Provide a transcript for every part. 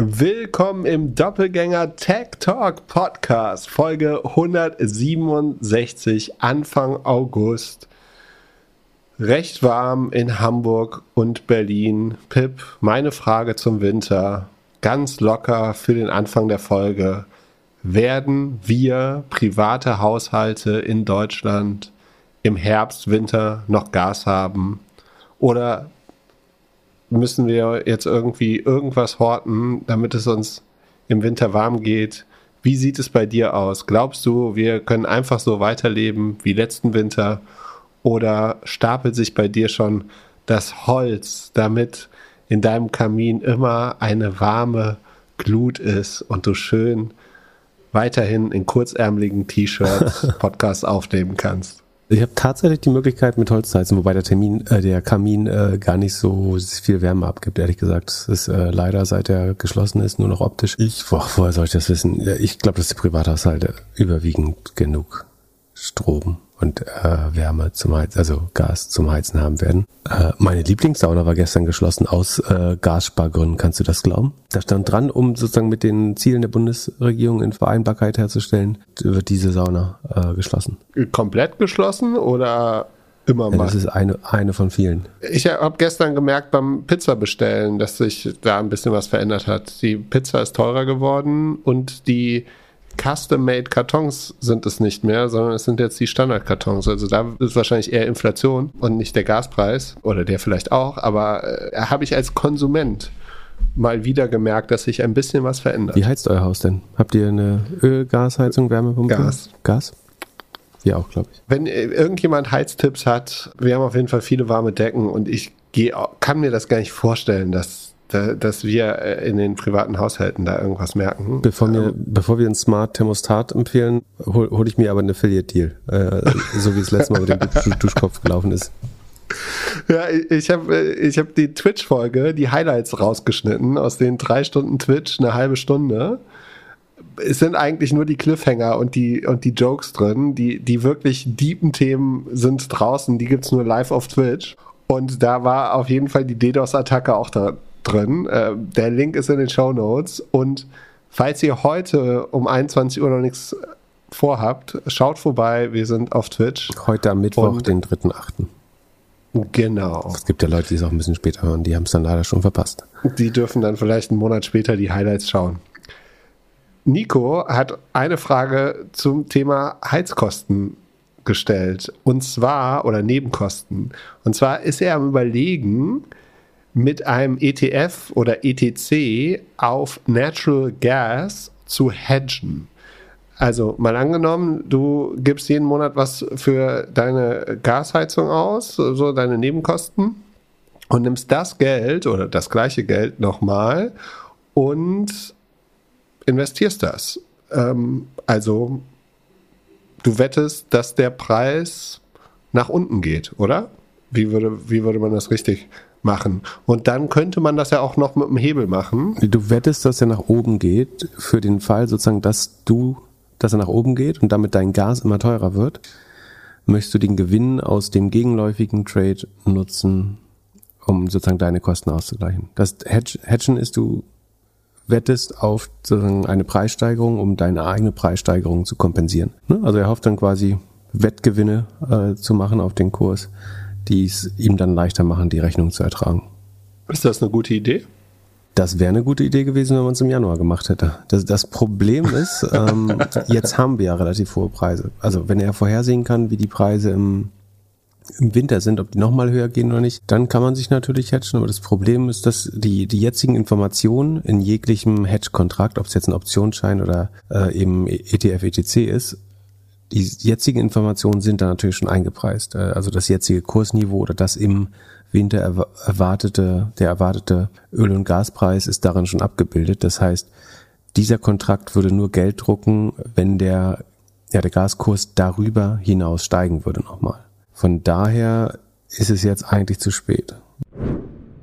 Willkommen im Doppelgänger Tech Talk Podcast, Folge 167, Anfang August. Recht warm in Hamburg und Berlin. Pip, meine Frage zum Winter, ganz locker für den Anfang der Folge. Werden wir private Haushalte in Deutschland im Herbst, Winter noch Gas haben? Oder müssen wir jetzt irgendwie irgendwas horten, damit es uns im Winter warm geht. Wie sieht es bei dir aus? Glaubst du, wir können einfach so weiterleben wie letzten Winter? Oder stapelt sich bei dir schon das Holz, damit in deinem Kamin immer eine warme Glut ist und du schön weiterhin in kurzärmeligen T-Shirts Podcasts aufnehmen kannst? Ich habe tatsächlich die Möglichkeit mit Holz zu heizen, wobei der Termin, äh, der Kamin äh, gar nicht so viel Wärme abgibt, ehrlich gesagt. Es ist äh, leider, seit er geschlossen ist, nur noch optisch. Ich, boah, woher soll ich das wissen? Ich glaube, dass die Privathaushalte überwiegend genug Strom und äh, Wärme zum Heizen, also Gas zum Heizen haben werden. Äh, meine Lieblingssauna war gestern geschlossen aus äh, Gasspargründen. Kannst du das glauben? Da stand dran, um sozusagen mit den Zielen der Bundesregierung in Vereinbarkeit herzustellen, wird diese Sauna äh, geschlossen. Komplett geschlossen oder immer mal? Das ist eine, eine von vielen. Ich habe gestern gemerkt beim Pizza bestellen, dass sich da ein bisschen was verändert hat. Die Pizza ist teurer geworden und die Custom-Made Kartons sind es nicht mehr, sondern es sind jetzt die Standard-Kartons. Also da ist wahrscheinlich eher Inflation und nicht der Gaspreis oder der vielleicht auch, aber äh, habe ich als Konsument mal wieder gemerkt, dass sich ein bisschen was verändert. Wie heizt euer Haus denn? Habt ihr eine Öl, Gasheizung, Wärmepumpe? Gas. Gas? Wir auch, glaube ich. Wenn äh, irgendjemand Heiztipps hat, wir haben auf jeden Fall viele warme Decken und ich geh, kann mir das gar nicht vorstellen, dass da, dass wir äh, in den privaten Haushalten da irgendwas merken. Bevor, mir, ähm, bevor wir ein Smart Thermostat empfehlen, hole hol ich mir aber einen Affiliate-Deal, äh, so wie es letztes Mal mit dem Duschkopf gelaufen ist. Ja, ich habe äh, ich hab die Twitch-Folge, die Highlights rausgeschnitten, aus den drei Stunden Twitch, eine halbe Stunde. Es sind eigentlich nur die Cliffhanger und die, und die Jokes drin. Die, die wirklich deepen Themen sind draußen, die gibt's nur live auf Twitch. Und da war auf jeden Fall die DDoS-Attacke auch da, drin. Äh, der Link ist in den Show Notes. Und falls ihr heute um 21 Uhr noch nichts vorhabt, schaut vorbei. Wir sind auf Twitch. Heute am Mittwoch, und den 3.8. Genau. Es gibt ja Leute, die es auch ein bisschen später hören, die haben es dann leider schon verpasst. Die dürfen dann vielleicht einen Monat später die Highlights schauen. Nico hat eine Frage zum Thema Heizkosten gestellt. Und zwar, oder Nebenkosten. Und zwar ist er am Überlegen, mit einem ETF oder ETC auf Natural Gas zu hedgen. Also mal angenommen, du gibst jeden Monat was für deine Gasheizung aus, so deine Nebenkosten, und nimmst das Geld oder das gleiche Geld nochmal und investierst das. Ähm, also du wettest, dass der Preis nach unten geht, oder? Wie würde, wie würde man das richtig machen. Und dann könnte man das ja auch noch mit dem Hebel machen. Du wettest, dass er nach oben geht, für den Fall sozusagen, dass du, dass er nach oben geht und damit dein Gas immer teurer wird. Möchtest du den Gewinn aus dem gegenläufigen Trade nutzen, um sozusagen deine Kosten auszugleichen? Das Hedgen ist, du wettest auf sozusagen eine Preissteigerung, um deine eigene Preissteigerung zu kompensieren. Ne? Also er hofft dann quasi Wettgewinne äh, zu machen auf den Kurs die es ihm dann leichter machen, die Rechnung zu ertragen. Ist das eine gute Idee? Das wäre eine gute Idee gewesen, wenn man es im Januar gemacht hätte. Das, das Problem ist, ähm, jetzt haben wir ja relativ hohe Preise. Also wenn er vorhersehen kann, wie die Preise im, im Winter sind, ob die nochmal höher gehen oder nicht, dann kann man sich natürlich hedgen. Aber das Problem ist, dass die, die jetzigen Informationen in jeglichem Hedge-Kontrakt, ob es jetzt ein Optionsschein oder äh, eben ETF, ETC ist, die jetzigen Informationen sind da natürlich schon eingepreist. Äh, also das jetzige Kursniveau oder das im Winter erwartete, der erwartete Öl- und Gaspreis ist darin schon abgebildet. Das heißt, dieser Kontrakt würde nur Geld drucken, wenn der, ja, der Gaskurs darüber hinaus steigen würde nochmal. Von daher ist es jetzt eigentlich zu spät.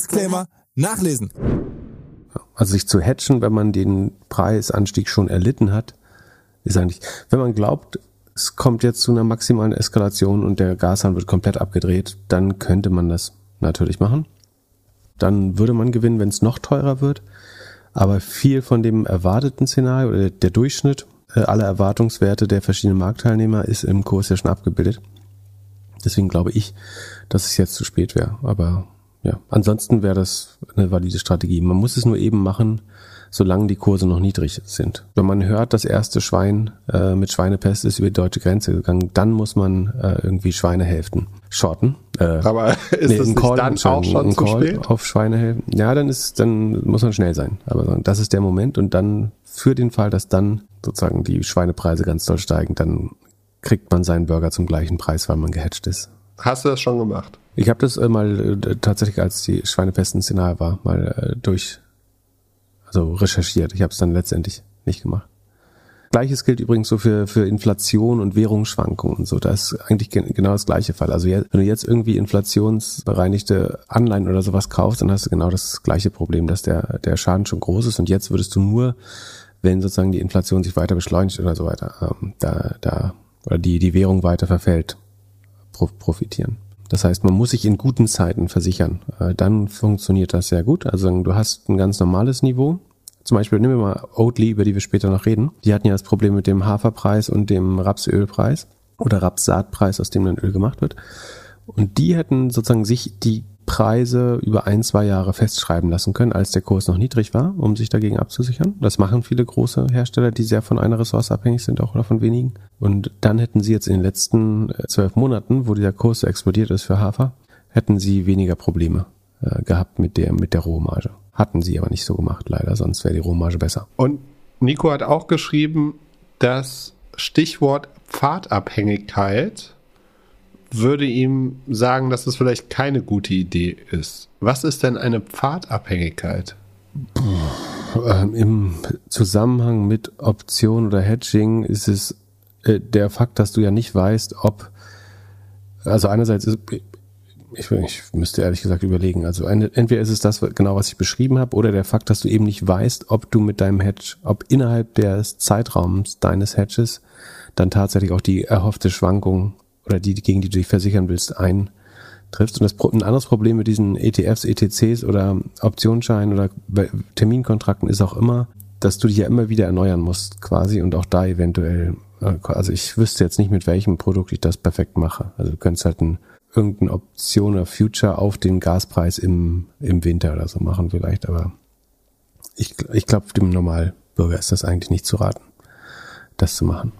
Disclaimer nachlesen. Also sich zu hatchen, wenn man den Preisanstieg schon erlitten hat, ist eigentlich, wenn man glaubt, es kommt jetzt zu einer maximalen Eskalation und der Gashahn wird komplett abgedreht, dann könnte man das natürlich machen. Dann würde man gewinnen, wenn es noch teurer wird. Aber viel von dem erwarteten Szenario oder der Durchschnitt äh, aller Erwartungswerte der verschiedenen Marktteilnehmer ist im Kurs ja schon abgebildet. Deswegen glaube ich, dass es jetzt zu spät wäre. Aber ja, ansonsten wäre das eine valide Strategie. Man muss es nur eben machen, solange die Kurse noch niedrig sind. Wenn man hört, das erste Schwein äh, mit Schweinepest ist über die deutsche Grenze gegangen, dann muss man äh, irgendwie Schweinehälften shorten. Äh, Aber ist nee, das nicht Call, dann auch schon ein zu Call spät? Auf Schweinehälften. Ja, dann ist, dann muss man schnell sein. Aber das ist der Moment und dann für den Fall, dass dann sozusagen die Schweinepreise ganz doll steigen, dann kriegt man seinen Burger zum gleichen Preis, weil man gehatcht ist. Hast du das schon gemacht? Ich habe das äh, mal äh, tatsächlich, als die Schweinepest ein Szenario war, mal äh, durch, also recherchiert. Ich habe es dann letztendlich nicht gemacht. Gleiches gilt übrigens so für, für Inflation und Währungsschwankungen und so. Da ist eigentlich genau das gleiche Fall. Also wenn du jetzt irgendwie inflationsbereinigte Anleihen oder sowas kaufst, dann hast du genau das gleiche Problem, dass der, der Schaden schon groß ist und jetzt würdest du nur, wenn sozusagen die Inflation sich weiter beschleunigt oder so weiter, ähm, da, da, oder die, die Währung weiter verfällt, profitieren. Das heißt, man muss sich in guten Zeiten versichern. Äh, dann funktioniert das sehr gut. Also du hast ein ganz normales Niveau. Zum Beispiel nehmen wir mal Oatly, über die wir später noch reden. Die hatten ja das Problem mit dem Haferpreis und dem Rapsölpreis oder Rapssaatpreis, aus dem dann Öl gemacht wird. Und die hätten sozusagen sich die Preise über ein, zwei Jahre festschreiben lassen können, als der Kurs noch niedrig war, um sich dagegen abzusichern. Das machen viele große Hersteller, die sehr von einer Ressource abhängig sind, auch oder von wenigen. Und dann hätten sie jetzt in den letzten äh, zwölf Monaten, wo dieser Kurs so explodiert ist für Hafer, hätten sie weniger Probleme äh, gehabt mit der, mit der Rohmarge. Hatten sie aber nicht so gemacht, leider, sonst wäre die Rohmarge besser. Und Nico hat auch geschrieben, das Stichwort Pfadabhängigkeit würde ihm sagen, dass es vielleicht keine gute Idee ist. Was ist denn eine Pfadabhängigkeit? Ähm, Im Zusammenhang mit Option oder Hedging ist es äh, der Fakt, dass du ja nicht weißt, ob, also einerseits ist, ich, ich müsste ehrlich gesagt überlegen, also eine, entweder ist es das genau, was ich beschrieben habe, oder der Fakt, dass du eben nicht weißt, ob du mit deinem Hedge, ob innerhalb des Zeitraums deines Hedges dann tatsächlich auch die erhoffte Schwankung oder die, gegen die du dich versichern willst, eintriffst. Und das, ein anderes Problem mit diesen ETFs, ETCs oder Optionsscheinen oder Terminkontrakten ist auch immer, dass du dich ja immer wieder erneuern musst quasi und auch da eventuell, äh, also ich wüsste jetzt nicht, mit welchem Produkt ich das perfekt mache. Also du könntest halt ein, irgendeine Option oder Future auf den Gaspreis im, im Winter oder so machen vielleicht, aber ich, ich glaube, dem Normalbürger ist das eigentlich nicht zu raten, das zu machen.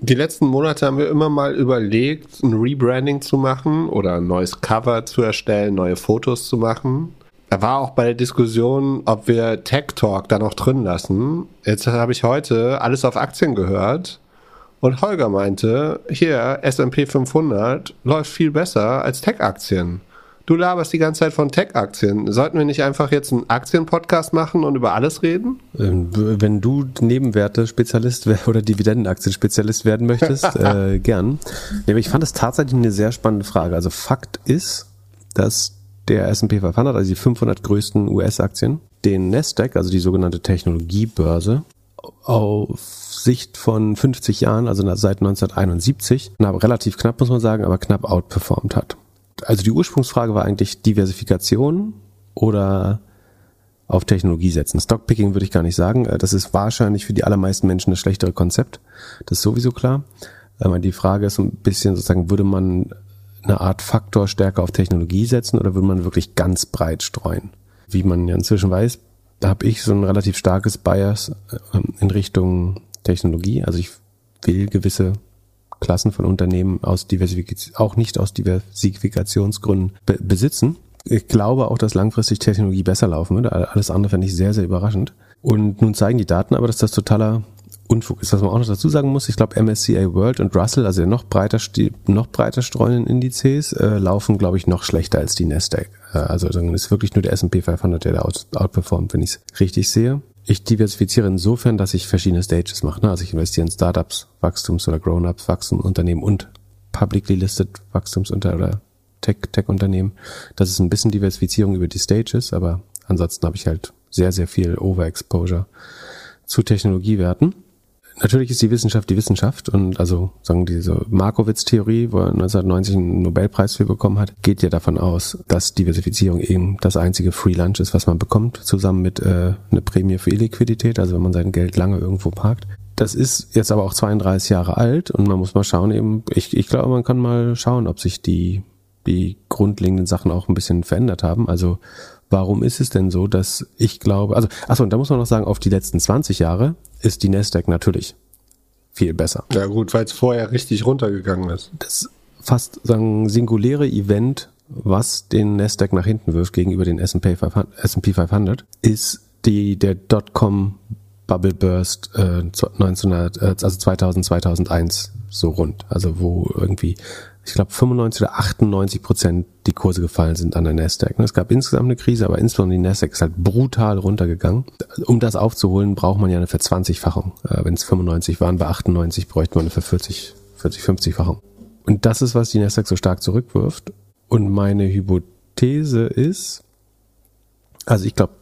Die letzten Monate haben wir immer mal überlegt, ein Rebranding zu machen oder ein neues Cover zu erstellen, neue Fotos zu machen. Da war auch bei der Diskussion, ob wir Tech Talk da noch drin lassen. Jetzt habe ich heute alles auf Aktien gehört und Holger meinte, hier S&P 500 läuft viel besser als Tech-Aktien. Du laberst die ganze Zeit von Tech-Aktien. Sollten wir nicht einfach jetzt einen Aktienpodcast machen und über alles reden? Ähm, wenn du Nebenwerte-Spezialist oder Dividendenaktien-Spezialist werden möchtest, äh, gern. Aber ich fand das tatsächlich eine sehr spannende Frage. Also Fakt ist, dass der S&P 500, also die 500 größten US-Aktien, den Nasdaq, also die sogenannte Technologiebörse, auf Sicht von 50 Jahren, also seit 1971, relativ knapp muss man sagen, aber knapp outperformed hat also die Ursprungsfrage war eigentlich Diversifikation oder auf Technologie setzen. Stockpicking würde ich gar nicht sagen. Äh, das ist wahrscheinlich für die allermeisten Menschen das schlechtere Konzept. Das ist sowieso klar. Ähm, die Frage ist so ein bisschen sozusagen, würde man eine Art Faktor stärker auf Technologie setzen oder würde man wirklich ganz breit streuen? Wie man ja inzwischen weiß, da habe ich so ein relativ starkes Bias äh, in Richtung Technologie. Also ich will gewisse Klassen von Unternehmen aus Diversifikation, auch nicht aus Diversifikationsgründen be besitzen. ich glaube auch, dass langfristig Technologie besser laufen wird. Alles andere fände ich sehr, sehr überraschend. Und nun zeigen die Daten aber, dass das totaler Unfug ist. Was man auch noch dazu sagen muss, ich glaube MSCI World und Russell, also noch breiter, noch breiter streunenden Indizes, äh, laufen, glaube ich, noch schlechter als die Nasdaq. Äh, also es ist wirklich nur der S&P 500, der da out, outperformt, wenn ich es richtig sehe. Ich diversifiziere insofern, dass ich verschiedene Stages mache. Ne? Also ich investiere in Startups, Wachstums- oder Grown-ups, Wachstumsunternehmen und publicly listed Wachstumsunter- oder Tech-Tech-Unternehmen. Das ist ein bisschen Diversifizierung über die Stages, aber ansonsten habe ich halt sehr, sehr viel Overexposure zu Technologiewerten. Natürlich ist die Wissenschaft die Wissenschaft und also sagen diese Markowitz-Theorie, wo er 1990 einen Nobelpreis für bekommen hat, geht ja davon aus, dass Diversifizierung eben das einzige Free Lunch ist, was man bekommt, zusammen mit äh, einer Prämie für Illiquidität, also wenn man sein Geld lange irgendwo parkt. Das ist jetzt aber auch 32 Jahre alt und man muss mal schauen eben, ich, ich glaube, man kann mal schauen, ob sich die, die grundlegenden Sachen auch ein bisschen verändert haben. Also warum ist es denn so, dass ich glaube, also, achso, und da muss man noch sagen, auf die letzten 20 Jahre ist die Nasdaq natürlich viel besser. Ja gut, weil es vorher richtig runtergegangen ist. Das fast sagen singuläre Event, was den Nasdaq nach hinten wirft gegenüber den S&P 500, ist die der Dotcom Bubble Burst äh, 1900, äh, also 2000 2001 so rund, also wo irgendwie ich glaube 95 oder 98 Prozent die Kurse gefallen sind an der Nasdaq. Es gab insgesamt eine Krise, aber insbesondere die Nasdaq ist halt brutal runtergegangen. Um das aufzuholen, braucht man ja eine Verzwanzigfachung. Wenn es 95 waren, bei 98 bräuchte man eine für 40, 40, 50-Fachung. Und das ist, was die Nasdaq so stark zurückwirft. Und meine Hypothese ist, also ich glaube,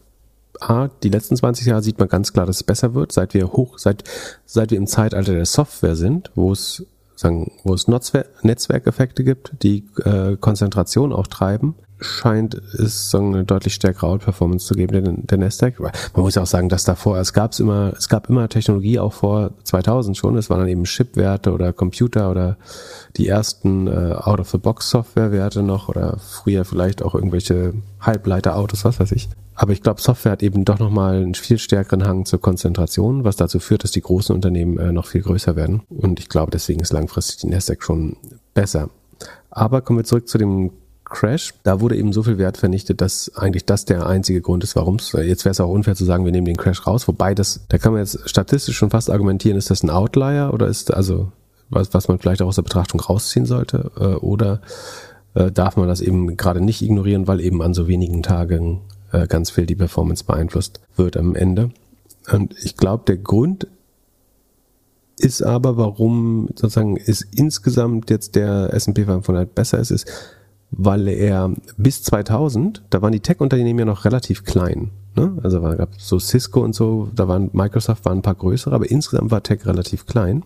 A, die letzten 20 Jahre sieht man ganz klar, dass es besser wird, seit wir hoch, seit, seit wir im Zeitalter der Software sind, wo es sagen, wo es Netzwerkeffekte gibt, die äh, Konzentration auch treiben, scheint es sagen, eine deutlich stärkere Outperformance zu geben, der, der Nasdaq. Man muss ja auch sagen, dass davor, es gab immer, es gab immer Technologie auch vor 2000 schon, es waren dann eben Chipwerte oder Computer oder die ersten äh, Out-of-the-Box-Software-Werte noch oder früher vielleicht auch irgendwelche Halbleiterautos, was weiß ich. Aber ich glaube, Software hat eben doch nochmal einen viel stärkeren Hang zur Konzentration, was dazu führt, dass die großen Unternehmen äh, noch viel größer werden. Und ich glaube, deswegen ist langfristig die Nasdaq schon besser. Aber kommen wir zurück zu dem Crash. Da wurde eben so viel Wert vernichtet, dass eigentlich das der einzige Grund ist, warum es. Jetzt wäre es auch unfair zu sagen, wir nehmen den Crash raus. Wobei das, da kann man jetzt statistisch schon fast argumentieren, ist das ein Outlier oder ist also was, was man vielleicht auch aus der Betrachtung rausziehen sollte? Äh, oder äh, darf man das eben gerade nicht ignorieren, weil eben an so wenigen Tagen äh, ganz viel die Performance beeinflusst wird am Ende. Und ich glaube, der Grund ist aber, warum sozusagen ist insgesamt jetzt der S&P 500 besser ist, ist, weil er bis 2000, da waren die Tech-Unternehmen ja noch relativ klein. Ne? Also war, gab so Cisco und so, da waren Microsoft waren ein paar größere, aber insgesamt war Tech relativ klein.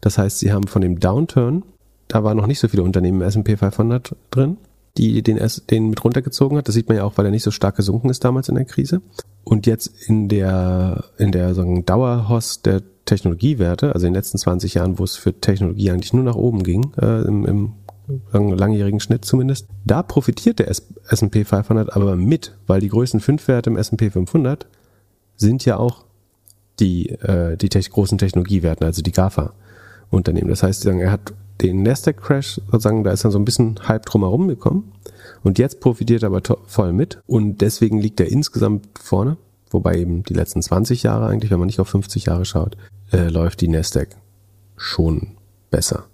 Das heißt, sie haben von dem Downturn, da waren noch nicht so viele Unternehmen im S&P 500 drin die den, den mit runtergezogen hat. Das sieht man ja auch, weil er nicht so stark gesunken ist damals in der Krise. Und jetzt in der, in der sagen, Dauerhost der Technologiewerte, also in den letzten 20 Jahren, wo es für Technologie eigentlich nur nach oben ging, äh, im, im langjährigen Schnitt zumindest, da profitiert der S&P 500 aber mit, weil die größten fünf Werte im S&P 500 sind ja auch die, äh, die te großen Technologiewerten, also die GAFA-Unternehmen. Das heißt, er hat den Nasdaq-Crash, sozusagen, da ist dann so ein bisschen Hype drumherum gekommen. Und jetzt profitiert er aber voll mit. Und deswegen liegt er insgesamt vorne. Wobei eben die letzten 20 Jahre eigentlich, wenn man nicht auf 50 Jahre schaut, äh, läuft die Nasdaq schon besser.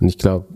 Und ich glaube,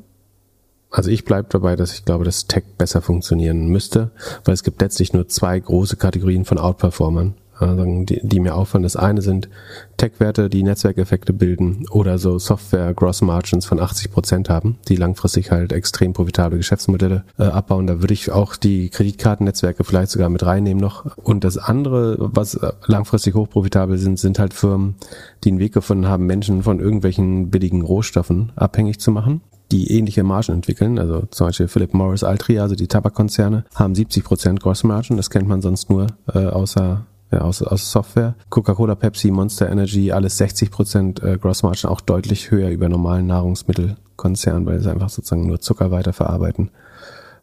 also ich bleibe dabei, dass ich glaube, dass Tech besser funktionieren müsste, weil es gibt letztlich nur zwei große Kategorien von Outperformern die, die mir auffallen. Das eine sind Tech-Werte, die Netzwerkeffekte bilden oder so Software-Gross-Margins von 80 Prozent haben, die langfristig halt extrem profitable Geschäftsmodelle äh, abbauen. Da würde ich auch die Kreditkartennetzwerke vielleicht sogar mit reinnehmen noch. Und das andere, was langfristig hochprofitabel sind, sind halt Firmen, die einen Weg gefunden haben, Menschen von irgendwelchen billigen Rohstoffen abhängig zu machen die ähnliche Margen entwickeln. Also zum Beispiel Philip Morris Altria, also die Tabakkonzerne, haben 70 Prozent Gross Margin. Das kennt man sonst nur äh, außer aus, aus Software. Coca-Cola, Pepsi, Monster Energy, alles 60 Prozent äh, Gross Margin, auch deutlich höher über normalen Nahrungsmittelkonzernen, weil sie einfach sozusagen nur Zucker weiterverarbeiten.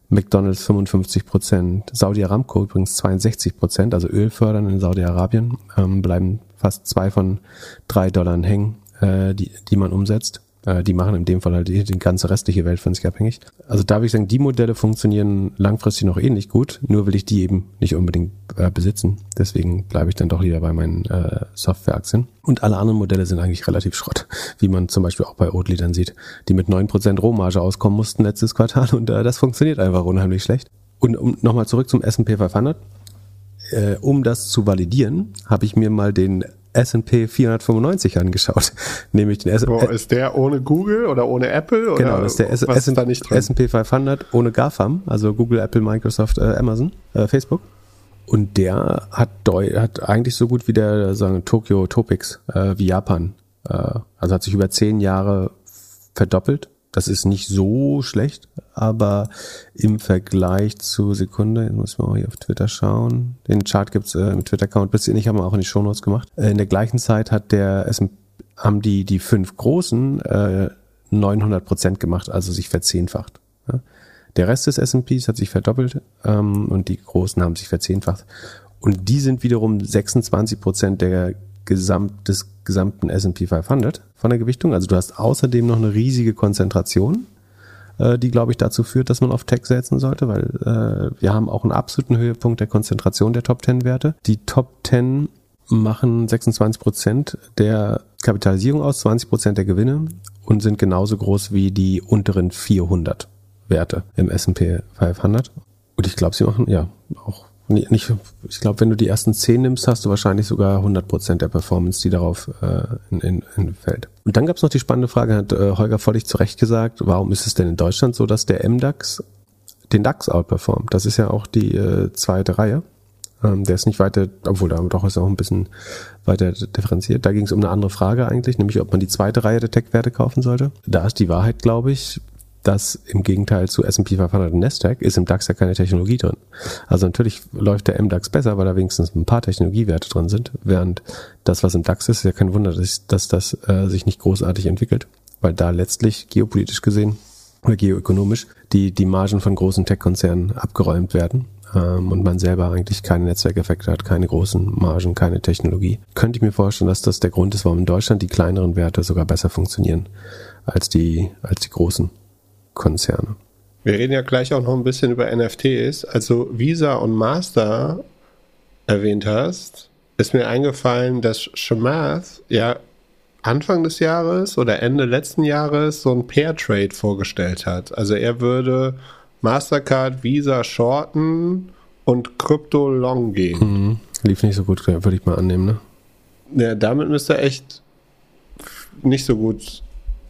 McDonalds 55 Prozent, Saudi Aramco übrigens 62 Prozent, also Öl fördern in Saudi-Arabien, ähm, bleiben fast zwei von drei Dollar hängen, äh, die, die man umsetzt. Äh, die machen in dem Fall halt die, ganze restliche Welt von sich abhängig. Also da würde ich sagen, die Modelle funktionieren langfristig noch ähnlich gut, nur will ich die eben nicht unbedingt äh, besitzen. Deswegen bleibe ich dann doch lieber bei meinen äh, Softwareaktien. Und alle anderen Modelle sind eigentlich relativ Schrott, wie man zum Beispiel auch bei Oatly dann sieht, die mit 9% Rohmarge auskommen mussten letztes Quartal und äh, das funktioniert einfach unheimlich schlecht. Und um nochmal zurück zum S&P 500, äh, um das zu validieren, habe ich mir mal den S&P 495 angeschaut, nämlich den S Wo, ist der ohne Google oder ohne Apple? Genau, das ist der S&P 500 ohne GAFAM, also Google, Apple, Microsoft, äh, Amazon, äh, Facebook. Und der hat, hat eigentlich so gut wie der sagen Tokyo Topics äh, wie Japan. Äh, also hat sich über zehn Jahre verdoppelt das ist nicht so schlecht, aber im Vergleich zu Sekunde, jetzt muss man auch hier auf Twitter schauen. Den Chart gibt's äh, im Twitter-Account, bis ich haben wir auch in die Shownotes gemacht. Äh, in der gleichen Zeit hat der haben die die fünf großen äh, 900 Prozent gemacht, also sich verzehnfacht. Ja? Der Rest des S&Ps hat sich verdoppelt ähm, und die großen haben sich verzehnfacht. Und die sind wiederum 26 Prozent der Gesamt, des gesamten S&P 500 von der Gewichtung. Also du hast außerdem noch eine riesige Konzentration, äh, die, glaube ich, dazu führt, dass man auf Tech setzen sollte, weil äh, wir haben auch einen absoluten Höhepunkt der Konzentration der Top 10 Werte. Die Top 10 machen 26 Prozent der Kapitalisierung aus, 20 Prozent der Gewinne und sind genauso groß wie die unteren 400 Werte im S&P 500. Und ich glaube, sie machen ja auch nicht, ich glaube, wenn du die ersten zehn nimmst, hast du wahrscheinlich sogar 100 Prozent der Performance, die darauf äh, in, in fällt. Und dann gab es noch die spannende Frage, hat äh, Holger völlig zu Recht gesagt, warum ist es denn in Deutschland so, dass der MDAX den DAX outperformt? Das ist ja auch die äh, zweite Reihe. Ähm, der ist nicht weiter, obwohl da doch ist auch ein bisschen weiter differenziert. Da ging es um eine andere Frage eigentlich, nämlich ob man die zweite Reihe der Tech-Werte kaufen sollte. Da ist die Wahrheit, glaube ich, dass im Gegenteil zu S&P 500 und Nasdaq ist im DAX ja keine Technologie drin. Also natürlich läuft der MDAX besser, weil da wenigstens ein paar Technologiewerte drin sind, während das, was im DAX ist, ist ja kein Wunder, dass, dass das äh, sich nicht großartig entwickelt, weil da letztlich geopolitisch gesehen oder geoökonomisch die, die Margen von großen Tech-Konzernen abgeräumt werden ähm, und man selber eigentlich keine Netzwerkeffekte hat, keine großen Margen, keine Technologie. Könnte ich mir vorstellen, dass das der Grund ist, warum in Deutschland die kleineren Werte sogar besser funktionieren als die, als die großen. Konzerne. Wir reden ja gleich auch noch ein bisschen über NFTs. Also Visa und Master erwähnt hast, ist mir eingefallen, dass Shamath ja Anfang des Jahres oder Ende letzten Jahres so ein Pair Trade vorgestellt hat. Also er würde Mastercard, Visa shorten und Krypto long gehen. Mhm. Lief nicht so gut, würde ich mal annehmen, ne? Ja, damit müsste er echt nicht so gut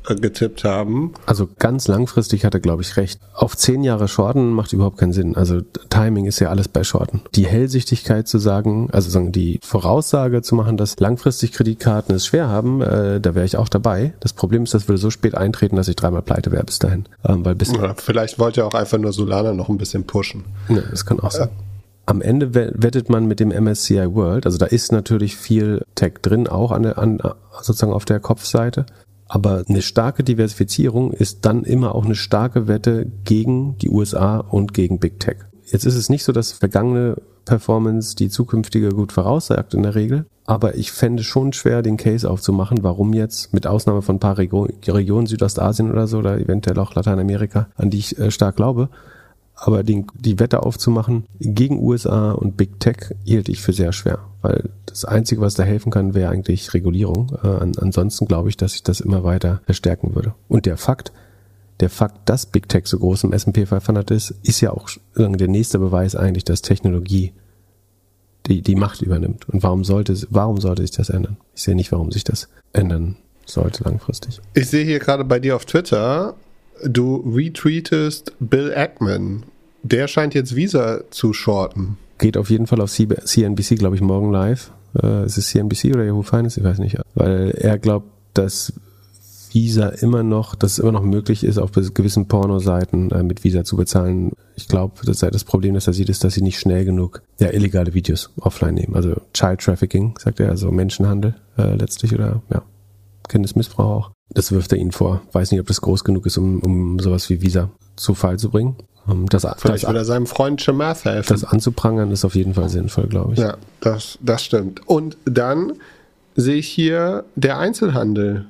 getippt haben. Also ganz langfristig hat er, glaube ich, recht. Auf zehn Jahre Shorten macht überhaupt keinen Sinn. Also Timing ist ja alles bei Shorten. Die Hellsichtigkeit zu sagen, also sagen die Voraussage zu machen, dass langfristig Kreditkarten es schwer haben, äh, da wäre ich auch dabei. Das Problem ist, das würde so spät eintreten, dass ich dreimal pleite wäre bis dahin. Ähm, weil bis ja, vielleicht wollte er auch einfach nur Solana noch ein bisschen pushen. Ja, das kann auch sein. Am Ende wettet man mit dem MSCI World, also da ist natürlich viel Tech drin, auch an der, an, sozusagen auf der Kopfseite. Aber eine starke Diversifizierung ist dann immer auch eine starke Wette gegen die USA und gegen Big Tech. Jetzt ist es nicht so, dass vergangene Performance die zukünftige gut voraussagt in der Regel. Aber ich fände schon schwer, den Case aufzumachen, warum jetzt, mit Ausnahme von ein paar Regionen Südostasien oder so, oder eventuell auch Lateinamerika, an die ich äh, stark glaube, aber die, die Wette aufzumachen gegen USA und Big Tech hielt ich für sehr schwer, weil das Einzige, was da helfen kann, wäre eigentlich Regulierung. Äh, an, ansonsten glaube ich, dass sich das immer weiter verstärken würde. Und der Fakt, der Fakt, dass Big Tech so groß im S&P 500 ist, ist ja auch der nächste Beweis eigentlich, dass Technologie die, die Macht übernimmt. Und warum sollte, warum sollte sich das ändern? Ich sehe nicht, warum sich das ändern sollte langfristig. Ich sehe hier gerade bei dir auf Twitter, du retweetest Bill Ackman. Der scheint jetzt Visa zu shorten. Geht auf jeden Fall auf CNBC, glaube ich, morgen live. Äh, ist es CNBC oder Yahoo Finance? Ich weiß nicht. Weil er glaubt, dass Visa immer noch, dass es immer noch möglich ist, auf gewissen Pornoseiten äh, mit Visa zu bezahlen. Ich glaube, das, das Problem, das er sieht, ist, dass sie nicht schnell genug ja, illegale Videos offline nehmen. Also Child Trafficking, sagt er, also Menschenhandel äh, letztlich oder ja, Kindesmissbrauch auch. Das wirft er ihnen vor. Weiß nicht, ob das groß genug ist, um, um sowas wie Visa zu Fall zu bringen. Das, Vielleicht das, will er seinem Freund Chamath helfen. Das anzuprangern ist auf jeden Fall sinnvoll, glaube ich. Ja, das, das stimmt. Und dann sehe ich hier der Einzelhandel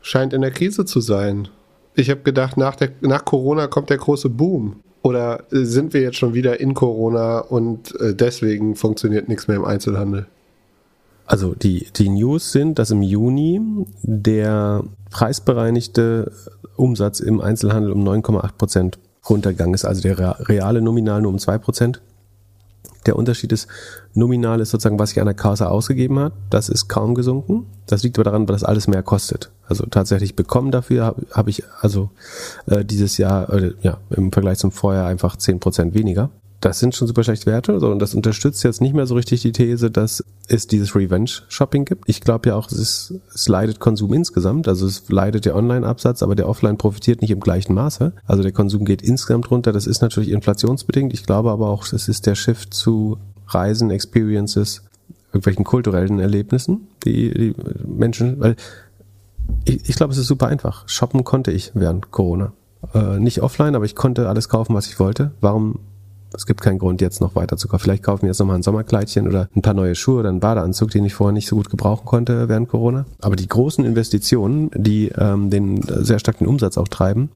scheint in der Krise zu sein. Ich habe gedacht, nach, der, nach Corona kommt der große Boom. Oder äh, sind wir jetzt schon wieder in Corona und äh, deswegen funktioniert nichts mehr im Einzelhandel? Also die, die News sind, dass im Juni der preisbereinigte Umsatz im Einzelhandel um 9,8 Prozent runtergegangen ist, also der reale Nominal nur um 2 Prozent. Der Unterschied ist, nominal ist sozusagen, was sich an der Kasse ausgegeben hat. Das ist kaum gesunken. Das liegt aber daran, weil das alles mehr kostet. Also tatsächlich bekommen dafür habe hab ich also äh, dieses Jahr, äh, ja, im Vergleich zum Vorjahr einfach 10% weniger das sind schon super schlechte Werte so, und das unterstützt jetzt nicht mehr so richtig die These, dass es dieses Revenge-Shopping gibt. Ich glaube ja auch, es, ist, es leidet Konsum insgesamt, also es leidet der Online-Absatz, aber der Offline profitiert nicht im gleichen Maße. Also der Konsum geht insgesamt runter, das ist natürlich inflationsbedingt. Ich glaube aber auch, es ist der Shift zu Reisen, Experiences, irgendwelchen kulturellen Erlebnissen, die, die Menschen, weil ich, ich glaube, es ist super einfach. Shoppen konnte ich während Corona. Äh, nicht offline, aber ich konnte alles kaufen, was ich wollte. Warum es gibt keinen Grund, jetzt noch weiter zu kaufen. Vielleicht kaufen wir jetzt nochmal ein Sommerkleidchen oder ein paar neue Schuhe oder einen Badeanzug, den ich vorher nicht so gut gebrauchen konnte während Corona. Aber die großen Investitionen, die ähm, den sehr starken Umsatz auch treiben,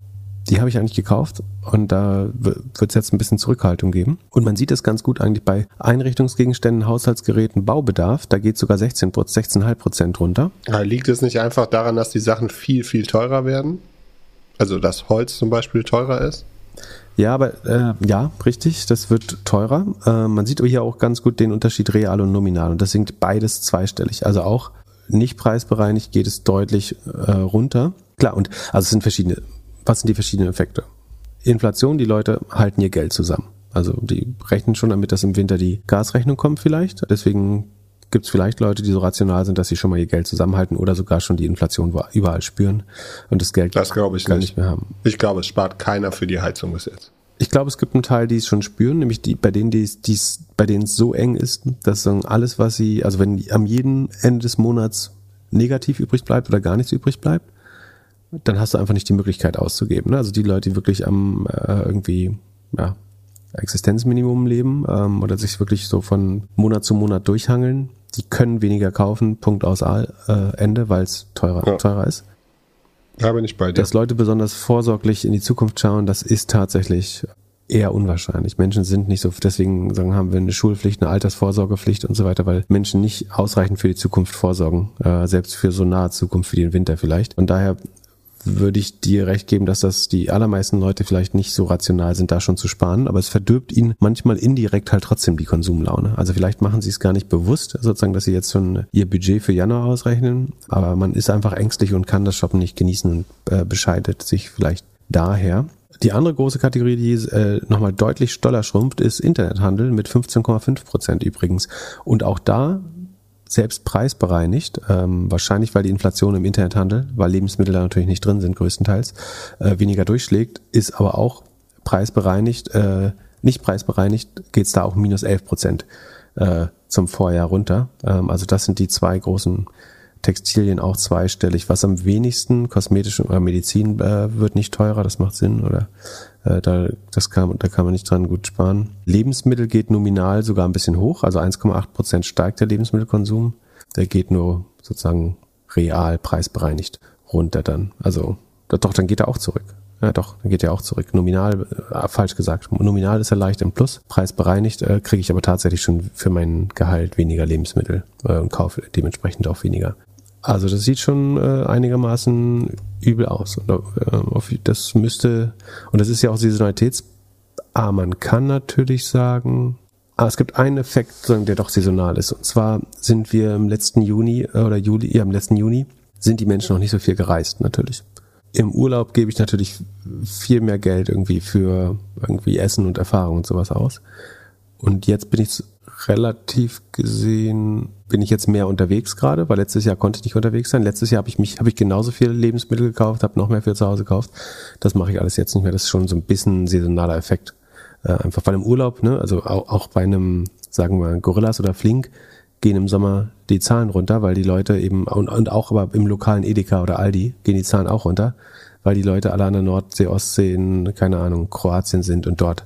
die habe ich eigentlich gekauft und da wird es jetzt ein bisschen Zurückhaltung geben. Und man sieht es ganz gut eigentlich bei Einrichtungsgegenständen, Haushaltsgeräten, Baubedarf. Da geht sogar 16, 16,5 Prozent runter. Liegt es nicht einfach daran, dass die Sachen viel, viel teurer werden? Also dass Holz zum Beispiel teurer ist? Ja, aber äh, ja, richtig, das wird teurer. Äh, man sieht hier auch ganz gut den Unterschied real und nominal und das sinkt beides zweistellig. Also auch nicht preisbereinigt geht es deutlich äh, runter. Klar, und also es sind verschiedene, was sind die verschiedenen Effekte? Inflation, die Leute halten ihr Geld zusammen. Also die rechnen schon damit, dass im Winter die Gasrechnung kommt vielleicht. Deswegen gibt es vielleicht Leute, die so rational sind, dass sie schon mal ihr Geld zusammenhalten oder sogar schon die Inflation überall spüren und das Geld das gar nicht. nicht mehr haben. Ich glaube, es spart keiner für die Heizung bis jetzt. Ich glaube, es gibt einen Teil, die es schon spüren, nämlich die, bei denen, die es, die es, bei denen es so eng ist, dass sagen, alles, was sie, also wenn am jeden Ende des Monats negativ übrig bleibt oder gar nichts übrig bleibt, dann hast du einfach nicht die Möglichkeit auszugeben. Ne? Also die Leute, die wirklich am äh, irgendwie ja, Existenzminimum leben ähm, oder sich wirklich so von Monat zu Monat durchhangeln, die können weniger kaufen, Punkt aus äh, Ende, weil es teurer, ja. teurer ist. Da bin ich bei dir. Dass Leute besonders vorsorglich in die Zukunft schauen, das ist tatsächlich eher unwahrscheinlich. Menschen sind nicht so, deswegen sagen, haben wir eine Schulpflicht, eine Altersvorsorgepflicht und so weiter, weil Menschen nicht ausreichend für die Zukunft vorsorgen, äh, selbst für so nahe Zukunft wie den Winter vielleicht. Und daher würde ich dir recht geben, dass das die allermeisten Leute vielleicht nicht so rational sind, da schon zu sparen, aber es verdirbt ihnen manchmal indirekt halt trotzdem die Konsumlaune. Also vielleicht machen sie es gar nicht bewusst, sozusagen, dass sie jetzt schon ihr Budget für Januar ausrechnen, aber man ist einfach ängstlich und kann das Shoppen nicht genießen und äh, bescheidet sich vielleicht daher. Die andere große Kategorie, die äh, nochmal deutlich stoller schrumpft, ist Internethandel mit 15,5 Prozent übrigens. Und auch da selbst preisbereinigt, ähm, wahrscheinlich weil die Inflation im Internethandel, weil Lebensmittel da natürlich nicht drin sind größtenteils, äh, weniger durchschlägt, ist aber auch preisbereinigt, äh, nicht preisbereinigt, geht's da auch minus 11 Prozent äh, zum Vorjahr runter. Ähm, also das sind die zwei großen Textilien auch zweistellig. Was am wenigsten, Kosmetisch oder Medizin äh, wird nicht teurer, das macht Sinn, oder äh, da, das kann, da kann man nicht dran gut sparen. Lebensmittel geht nominal sogar ein bisschen hoch, also 1,8 Prozent steigt der Lebensmittelkonsum. Der geht nur sozusagen real preisbereinigt runter dann. Also doch, dann geht er auch zurück. Ja, doch, dann geht er auch zurück. Nominal, äh, falsch gesagt. Nominal ist er leicht im Plus. Preisbereinigt äh, kriege ich aber tatsächlich schon für mein Gehalt weniger Lebensmittel äh, und kaufe dementsprechend auch weniger. Also das sieht schon äh, einigermaßen übel aus. Und, äh, das müsste, und das ist ja auch saisonalitäts, ah, man kann natürlich sagen, ah, es gibt einen Effekt, der doch saisonal ist. Und zwar sind wir im letzten Juni äh, oder Juli, ja im letzten Juni, sind die Menschen noch nicht so viel gereist, natürlich. Im Urlaub gebe ich natürlich viel mehr Geld irgendwie für irgendwie Essen und Erfahrung und sowas aus. Und jetzt bin ich relativ gesehen bin ich jetzt mehr unterwegs gerade, weil letztes Jahr konnte ich nicht unterwegs sein. Letztes Jahr habe ich mich habe ich genauso viele Lebensmittel gekauft, habe noch mehr für zu Hause gekauft. Das mache ich alles jetzt nicht mehr. Das ist schon so ein bisschen saisonaler Effekt. Äh, einfach weil im Urlaub, ne, also auch, auch bei einem, sagen wir, Gorillas oder Flink, gehen im Sommer die Zahlen runter, weil die Leute eben, und, und auch aber im lokalen Edeka oder Aldi gehen die Zahlen auch runter, weil die Leute alle an der Nordsee, Ostsee in, keine Ahnung, Kroatien sind und dort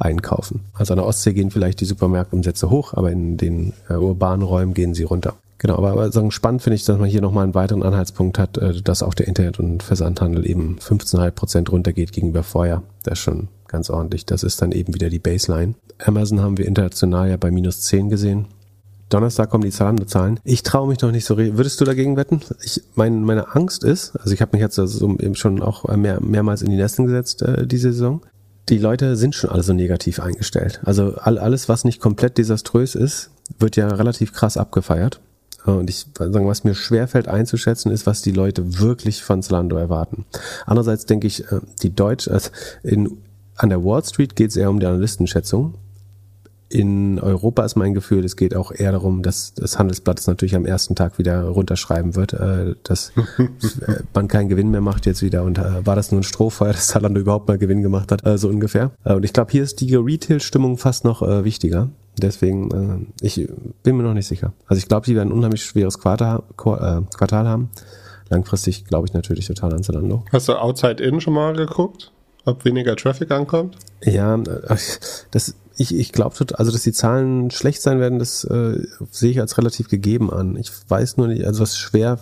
einkaufen. Also an der Ostsee gehen vielleicht die Supermärktumsätze hoch, aber in den äh, urbanen Räumen gehen sie runter. Genau, aber, aber sagen, spannend finde ich, dass man hier nochmal einen weiteren Anhaltspunkt hat, äh, dass auch der Internet- und Versandhandel eben 15,5 Prozent runtergeht gegenüber vorher. Das ist schon ganz ordentlich. Das ist dann eben wieder die Baseline. Amazon haben wir international ja bei minus 10 gesehen. Donnerstag kommen die Zalando-Zahlen. Ich traue mich noch nicht so. Würdest du dagegen wetten? Ich, mein, meine Angst ist, also ich habe mich jetzt also eben schon auch mehr, mehrmals in die Nesseln gesetzt äh, diese Saison. Die Leute sind schon alle so negativ eingestellt. Also all, alles, was nicht komplett desaströs ist, wird ja relativ krass abgefeiert. Und ich sagen, was mir schwerfällt einzuschätzen, ist, was die Leute wirklich von Zalando erwarten. Andererseits denke ich, äh, die Deutsch, also in, an der Wall Street geht es eher um die Analystenschätzung. In Europa ist mein Gefühl, es geht auch eher darum, dass das Handelsblatt es natürlich am ersten Tag wieder runterschreiben wird, äh, dass äh, man keinen Gewinn mehr macht jetzt wieder und war das nur ein Strohfeuer, dass Zalando überhaupt mal Gewinn gemacht hat, so ungefähr. Und ich glaube, hier ist die Retail-Stimmung fast noch wichtiger. Deswegen, äh, ich bin mir noch nicht sicher. Also ich glaube, die werden ein unheimlich schweres Quartal, äh, Quartal haben. Langfristig glaube ich natürlich total an Zalando. Hast du Outside In schon mal geguckt? Ob weniger Traffic ankommt? Ja, äh, das, ich, ich glaube, also dass die Zahlen schlecht sein werden, das äh, sehe ich als relativ gegeben an. Ich weiß nur nicht, also was schwer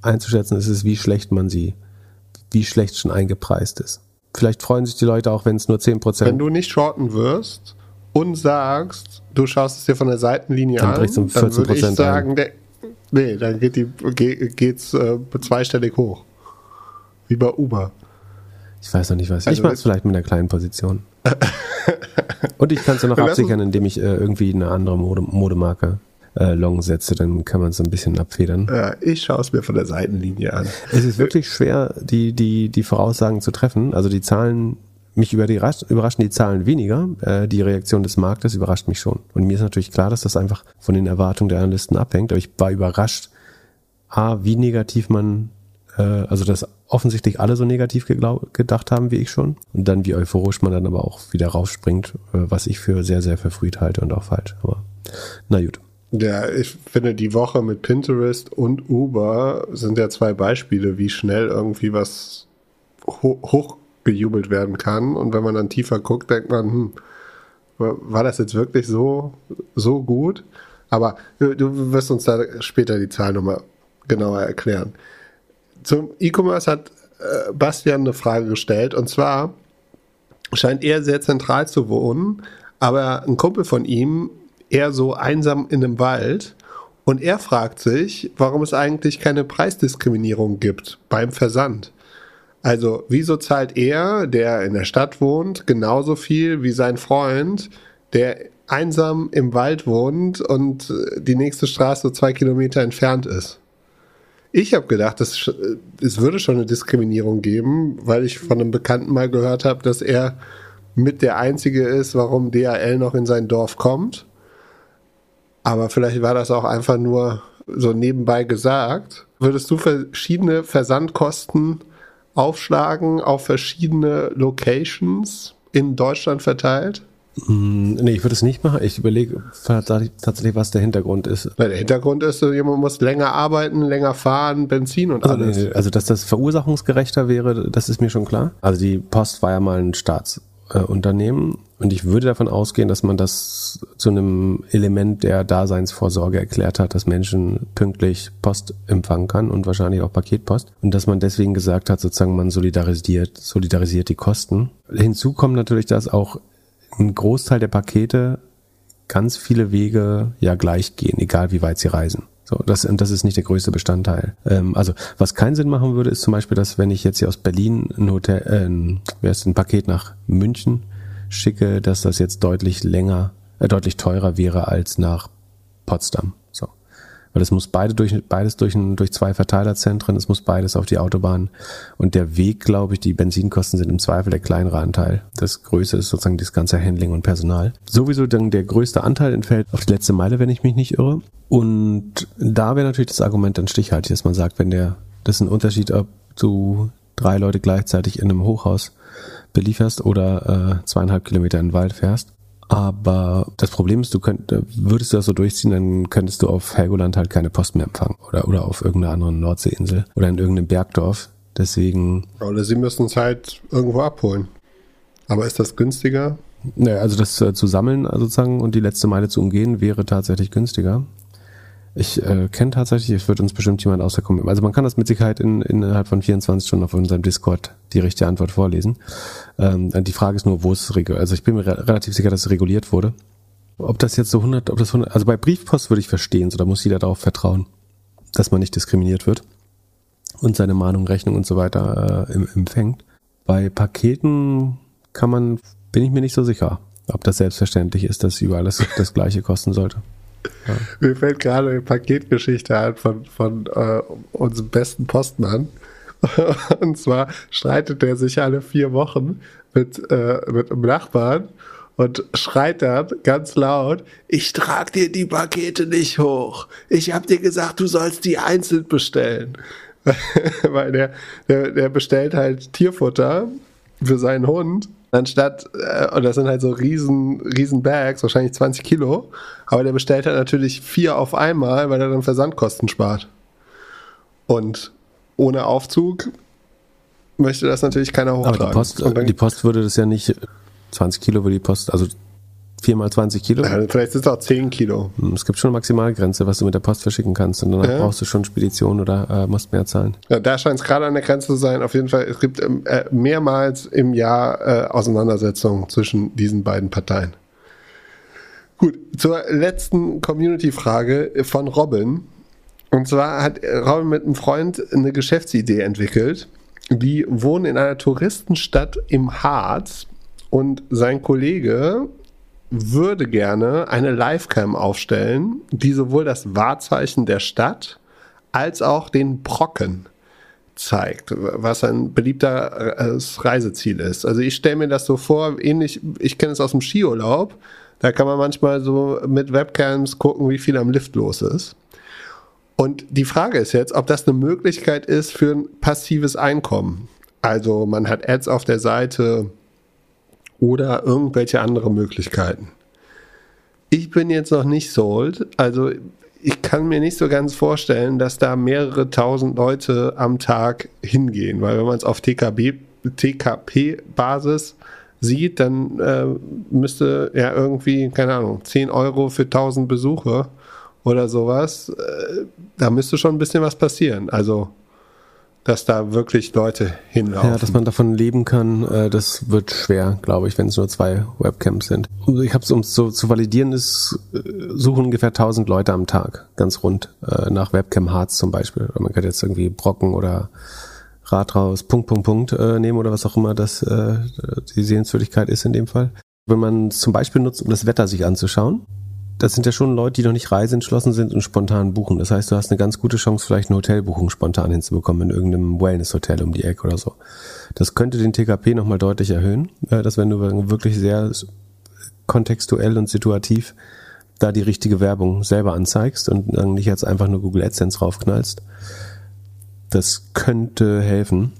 einzuschätzen ist, ist, wie schlecht man sie, wie schlecht schon eingepreist ist. Vielleicht freuen sich die Leute auch, wenn es nur 10%. Wenn du nicht shorten wirst und sagst, du schaust es dir von der Seitenlinie dann an, um dann würde ich sagen, der, nee, dann geht die, geht, geht's äh, zweistellig hoch. Wie bei Uber. Ich weiß noch nicht was. Also ich mache es vielleicht mit einer kleinen Position. Und ich kann es ja noch absichern, indem ich äh, irgendwie eine andere Mode, Modemarke äh, long setze, dann kann man es ein bisschen abfedern. Ja, ich schaue es mir von der Seitenlinie an. Es ist wirklich schwer, die, die, die Voraussagen zu treffen. Also die Zahlen mich überraschen die Zahlen weniger. Äh, die Reaktion des Marktes überrascht mich schon. Und mir ist natürlich klar, dass das einfach von den Erwartungen der Analysten abhängt. Aber ich war überrascht, a, wie negativ man, äh, also dass offensichtlich alle so negativ gedacht haben wie ich schon. Und dann wie euphorisch man dann aber auch wieder rausspringt, äh, was ich für sehr, sehr verfrüht halte und auch falsch. Aber na gut. Ja, ich finde, die Woche mit Pinterest und Uber sind ja zwei Beispiele, wie schnell irgendwie was ho hoch bejubelt werden kann. Und wenn man dann tiefer guckt, denkt man, hm, war das jetzt wirklich so, so gut? Aber du wirst uns da später die Zahlen nochmal genauer erklären. Zum E-Commerce hat äh, Bastian eine Frage gestellt und zwar scheint er sehr zentral zu wohnen, aber ein Kumpel von ihm eher so einsam in einem Wald und er fragt sich, warum es eigentlich keine Preisdiskriminierung gibt beim Versand. Also, wieso zahlt er, der in der Stadt wohnt, genauso viel wie sein Freund, der einsam im Wald wohnt und die nächste Straße zwei Kilometer entfernt ist? Ich habe gedacht, es, es würde schon eine Diskriminierung geben, weil ich von einem Bekannten mal gehört habe, dass er mit der Einzige ist, warum DHL noch in sein Dorf kommt. Aber vielleicht war das auch einfach nur so nebenbei gesagt. Würdest du verschiedene Versandkosten aufschlagen auf verschiedene Locations in Deutschland verteilt? Mm, nee, ich würde es nicht machen. Ich überlege tatsächlich, was der Hintergrund ist. der Hintergrund ist, jemand muss länger arbeiten, länger fahren, Benzin und also, alles. Also, dass das verursachungsgerechter wäre, das ist mir schon klar. Also die Post war ja mal ein Staatsunternehmen und ich würde davon ausgehen, dass man das zu einem Element der Daseinsvorsorge erklärt hat, dass Menschen pünktlich Post empfangen kann und wahrscheinlich auch Paketpost. Und dass man deswegen gesagt hat, sozusagen, man solidarisiert, solidarisiert die Kosten. Hinzu kommt natürlich, dass auch ein Großteil der Pakete ganz viele Wege ja gleich gehen, egal wie weit sie reisen. So, das, und das ist nicht der größte Bestandteil. Ähm, also, was keinen Sinn machen würde, ist zum Beispiel, dass wenn ich jetzt hier aus Berlin ein Hotel, äh, ein, ein Paket nach München schicke, dass das jetzt deutlich länger, äh, deutlich teurer wäre als nach Potsdam. Weil es muss beide durch, beides durch, durch zwei Verteilerzentren, es muss beides auf die Autobahn. Und der Weg, glaube ich, die Benzinkosten sind im Zweifel der kleinere Anteil. Das Größte ist sozusagen das ganze Handling und Personal. Sowieso dann der größte Anteil entfällt auf die letzte Meile, wenn ich mich nicht irre. Und da wäre natürlich das Argument dann stichhaltig, dass man sagt, wenn der, das ist ein Unterschied, ob du drei Leute gleichzeitig in einem Hochhaus belieferst oder äh, zweieinhalb Kilometer in den Wald fährst. Aber das Problem ist, du könnt, äh, würdest du das so durchziehen, dann könntest du auf Helgoland halt keine Post mehr empfangen oder, oder auf irgendeiner anderen Nordseeinsel oder in irgendeinem Bergdorf. Deswegen. Oder sie müssen es halt irgendwo abholen. Aber ist das günstiger? Naja, also das äh, zu sammeln sozusagen und die letzte Meile zu umgehen wäre tatsächlich günstiger. Ich äh, kenne tatsächlich, es wird uns bestimmt jemand aus der Community, also man kann das mit Sicherheit in, innerhalb von 24 Stunden auf unserem Discord die richtige Antwort vorlesen. Ähm, die Frage ist nur, wo es reguliert, also ich bin mir re relativ sicher, dass es reguliert wurde. Ob das jetzt so 100, ob das 100, also bei Briefpost würde ich verstehen, so da muss jeder darauf vertrauen, dass man nicht diskriminiert wird und seine Mahnung, Rechnung und so weiter äh, empfängt. Bei Paketen kann man, bin ich mir nicht so sicher, ob das selbstverständlich ist, dass überall das, das gleiche kosten sollte. Ja. Mir fällt gerade eine Paketgeschichte an von, von äh, unserem besten Postmann. Und zwar streitet er sich alle vier Wochen mit, äh, mit einem Nachbarn und schreit dann ganz laut, ich trage dir die Pakete nicht hoch. Ich habe dir gesagt, du sollst die einzeln bestellen. Weil der, der, der bestellt halt Tierfutter für seinen Hund anstatt, äh, und das sind halt so riesen, riesen Bags, wahrscheinlich 20 Kilo, aber der bestellt halt natürlich vier auf einmal, weil er dann Versandkosten spart. Und ohne Aufzug möchte das natürlich keiner hochtragen. Aber die Post, die Post würde das ja nicht, 20 Kilo würde die Post, also 4 mal 20 Kilo. Ja, vielleicht sind es auch 10 Kilo. Hm, es gibt schon eine Maximalgrenze, was du mit der Post verschicken kannst. Und dann ja. brauchst du schon Spedition oder äh, musst mehr zahlen. Ja, da scheint es gerade an der Grenze zu sein. Auf jeden Fall, es gibt ähm, äh, mehrmals im Jahr äh, Auseinandersetzungen zwischen diesen beiden Parteien. Gut, zur letzten Community-Frage von Robin. Und zwar hat Robin mit einem Freund eine Geschäftsidee entwickelt. Die wohnen in einer Touristenstadt im Harz und sein Kollege würde gerne eine Livecam aufstellen, die sowohl das Wahrzeichen der Stadt als auch den Brocken zeigt, was ein beliebter äh, Reiseziel ist. Also ich stelle mir das so vor, ähnlich, ich kenne es aus dem Skiurlaub, da kann man manchmal so mit Webcams gucken, wie viel am Lift los ist. Und die Frage ist jetzt, ob das eine Möglichkeit ist für ein passives Einkommen. Also man hat Ads auf der Seite, oder irgendwelche andere Möglichkeiten. Ich bin jetzt noch nicht sold, also ich kann mir nicht so ganz vorstellen, dass da mehrere tausend Leute am Tag hingehen, weil wenn man es auf TKP-Basis sieht, dann äh, müsste ja irgendwie, keine Ahnung, 10 Euro für 1000 Besucher oder sowas, äh, da müsste schon ein bisschen was passieren. Also dass da wirklich Leute hinlaufen. Ja, dass man davon leben kann, äh, das wird schwer, glaube ich, wenn es nur zwei Webcams sind. Ich habe es, um es so zu validieren, ist, äh, suchen ungefähr 1000 Leute am Tag, ganz rund, äh, nach Webcam Harz zum Beispiel. Man könnte jetzt irgendwie Brocken oder Rathaus, Punkt, Punkt, Punkt äh, nehmen oder was auch immer das äh, die Sehenswürdigkeit ist in dem Fall. Wenn man es zum Beispiel nutzt, um das Wetter sich anzuschauen, das sind ja schon Leute, die noch nicht reiseentschlossen sind und spontan buchen. Das heißt, du hast eine ganz gute Chance, vielleicht eine Hotelbuchung spontan hinzubekommen in irgendeinem Wellness-Hotel um die Ecke oder so. Das könnte den TKP nochmal deutlich erhöhen, äh, dass wenn du wirklich sehr kontextuell und situativ da die richtige Werbung selber anzeigst und nicht jetzt einfach nur Google AdSense raufknallst. Das könnte helfen.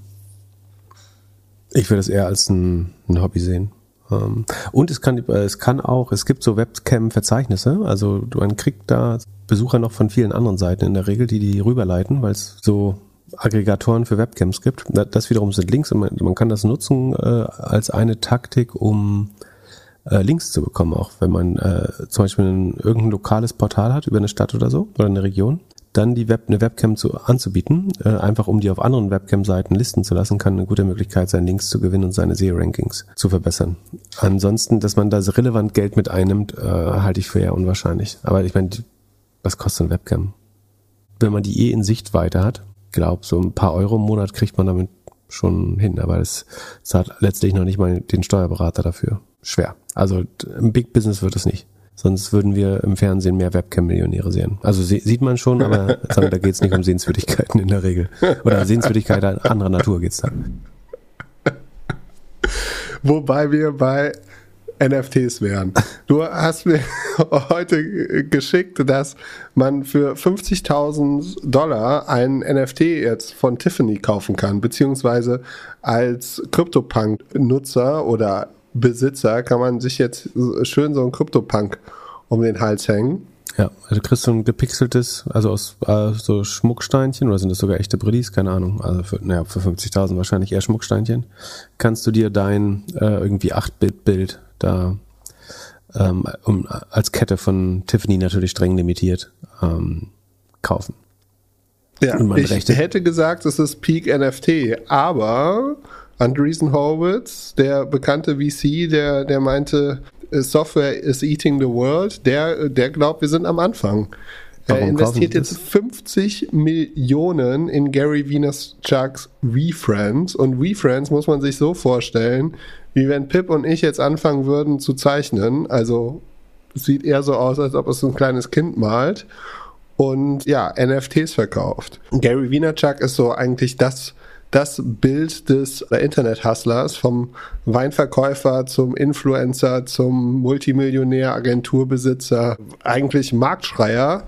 Ich würde es eher als ein, ein Hobby sehen. Ähm, und es kann, äh, es kann auch, es gibt so Webcam-Verzeichnisse, also man kriegt da Besucher noch von vielen anderen Seiten in der Regel, die die rüberleiten, weil es so Aggregatoren für Webcams gibt. Das wiederum sind Links und man, man kann das nutzen äh, als eine Taktik, um äh, Links zu bekommen, auch wenn man äh, zum Beispiel ein, irgendein lokales Portal hat über eine Stadt oder so oder eine Region dann die Web, eine Webcam zu, anzubieten, äh, einfach um die auf anderen Webcam-Seiten listen zu lassen, kann eine gute Möglichkeit sein, Links zu gewinnen und seine SEO-Rankings zu verbessern. Ansonsten, dass man da relevant Geld mit einnimmt, äh, halte ich für eher unwahrscheinlich. Aber ich meine, was kostet eine Webcam? Wenn man die eh in Sichtweite hat, glaub, so ein paar Euro im Monat kriegt man damit schon hin, aber es zahlt letztlich noch nicht mal den Steuerberater dafür. Schwer. Also im Big Business wird es nicht. Sonst würden wir im Fernsehen mehr Webcam-Millionäre sehen. Also sieht man schon, aber da geht es nicht um Sehenswürdigkeiten in der Regel. Oder Sehenswürdigkeiten anderer Natur geht's da. Wobei wir bei NFTs wären. Du hast mir heute geschickt, dass man für 50.000 Dollar einen NFT jetzt von Tiffany kaufen kann, beziehungsweise als CryptoPunk-Nutzer oder Besitzer kann man sich jetzt schön so ein Krypto-Punk um den Hals hängen. Ja, also du kriegst so ein gepixeltes, also aus äh, so Schmucksteinchen, oder sind das sogar echte Brillis, keine Ahnung, also für, naja, für 50.000 wahrscheinlich eher Schmucksteinchen, kannst du dir dein äh, irgendwie 8-Bit-Bild da ähm, um, als Kette von Tiffany natürlich streng limitiert ähm, kaufen. Ja, ich hätte gesagt, es ist Peak NFT, aber Andreessen Horowitz, der bekannte VC, der, der meinte, äh, Software is eating the world, der, der glaubt, wir sind am Anfang. Er Warum kaufen investiert jetzt das? 50 Millionen in Gary Vaynerchuk's WeFriends und WeFriends muss man sich so vorstellen, wie wenn Pip und ich jetzt anfangen würden zu zeichnen. Also sieht eher so aus, als ob es ein kleines Kind malt und ja, NFTs verkauft. Gary Vaynerchuk ist so eigentlich das, das Bild des Internet-Hustlers, vom Weinverkäufer zum Influencer, zum Multimillionär, Agenturbesitzer, eigentlich Marktschreier.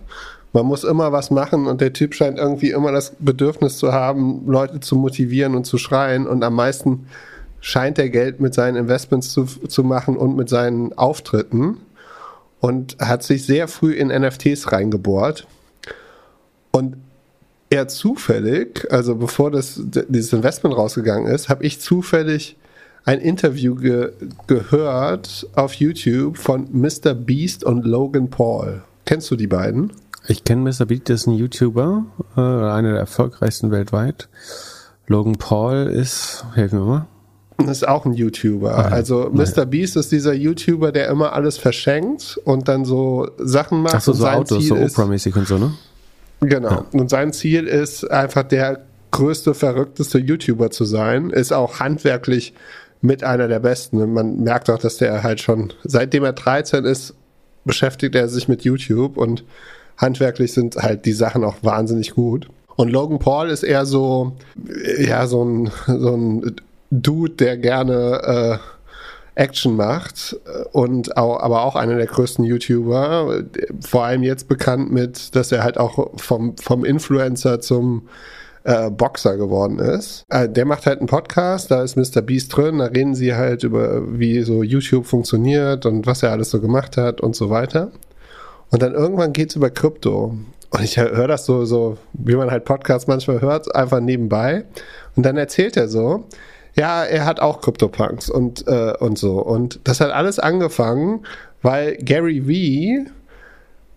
Man muss immer was machen und der Typ scheint irgendwie immer das Bedürfnis zu haben, Leute zu motivieren und zu schreien und am meisten scheint er Geld mit seinen Investments zu, zu machen und mit seinen Auftritten und hat sich sehr früh in NFTs reingebohrt. Und eher zufällig, also bevor das, dieses Investment rausgegangen ist, habe ich zufällig ein Interview ge gehört auf YouTube von Mr. Beast und Logan Paul. Kennst du die beiden? Ich kenne Mr. Beat, das ist ein YouTuber, äh, einer der erfolgreichsten weltweit. Logan Paul ist, helfen wir mal. Ist auch ein YouTuber. Also Mr. Beast ist dieser YouTuber, der immer alles verschenkt und dann so Sachen macht. Ach so, und so Autos, Ziel so Oprah-mäßig und so, ne? Genau. Und sein Ziel ist einfach der größte, verrückteste YouTuber zu sein. Ist auch handwerklich mit einer der besten. Und man merkt auch, dass der halt schon, seitdem er 13 ist, beschäftigt er sich mit YouTube und handwerklich sind halt die Sachen auch wahnsinnig gut. Und Logan Paul ist eher so, ja, so ein, so ein Dude, der gerne äh, Action macht und auch, aber auch einer der größten YouTuber. Vor allem jetzt bekannt mit, dass er halt auch vom, vom Influencer zum äh, Boxer geworden ist. Äh, der macht halt einen Podcast, da ist Mr. Beast drin, da reden sie halt über, wie so YouTube funktioniert und was er alles so gemacht hat und so weiter. Und dann irgendwann geht's über Krypto. Und ich höre das so, so, wie man halt Podcasts manchmal hört, einfach nebenbei. Und dann erzählt er so, ja, er hat auch CryptoPunks und, äh, und so. Und das hat alles angefangen, weil Gary V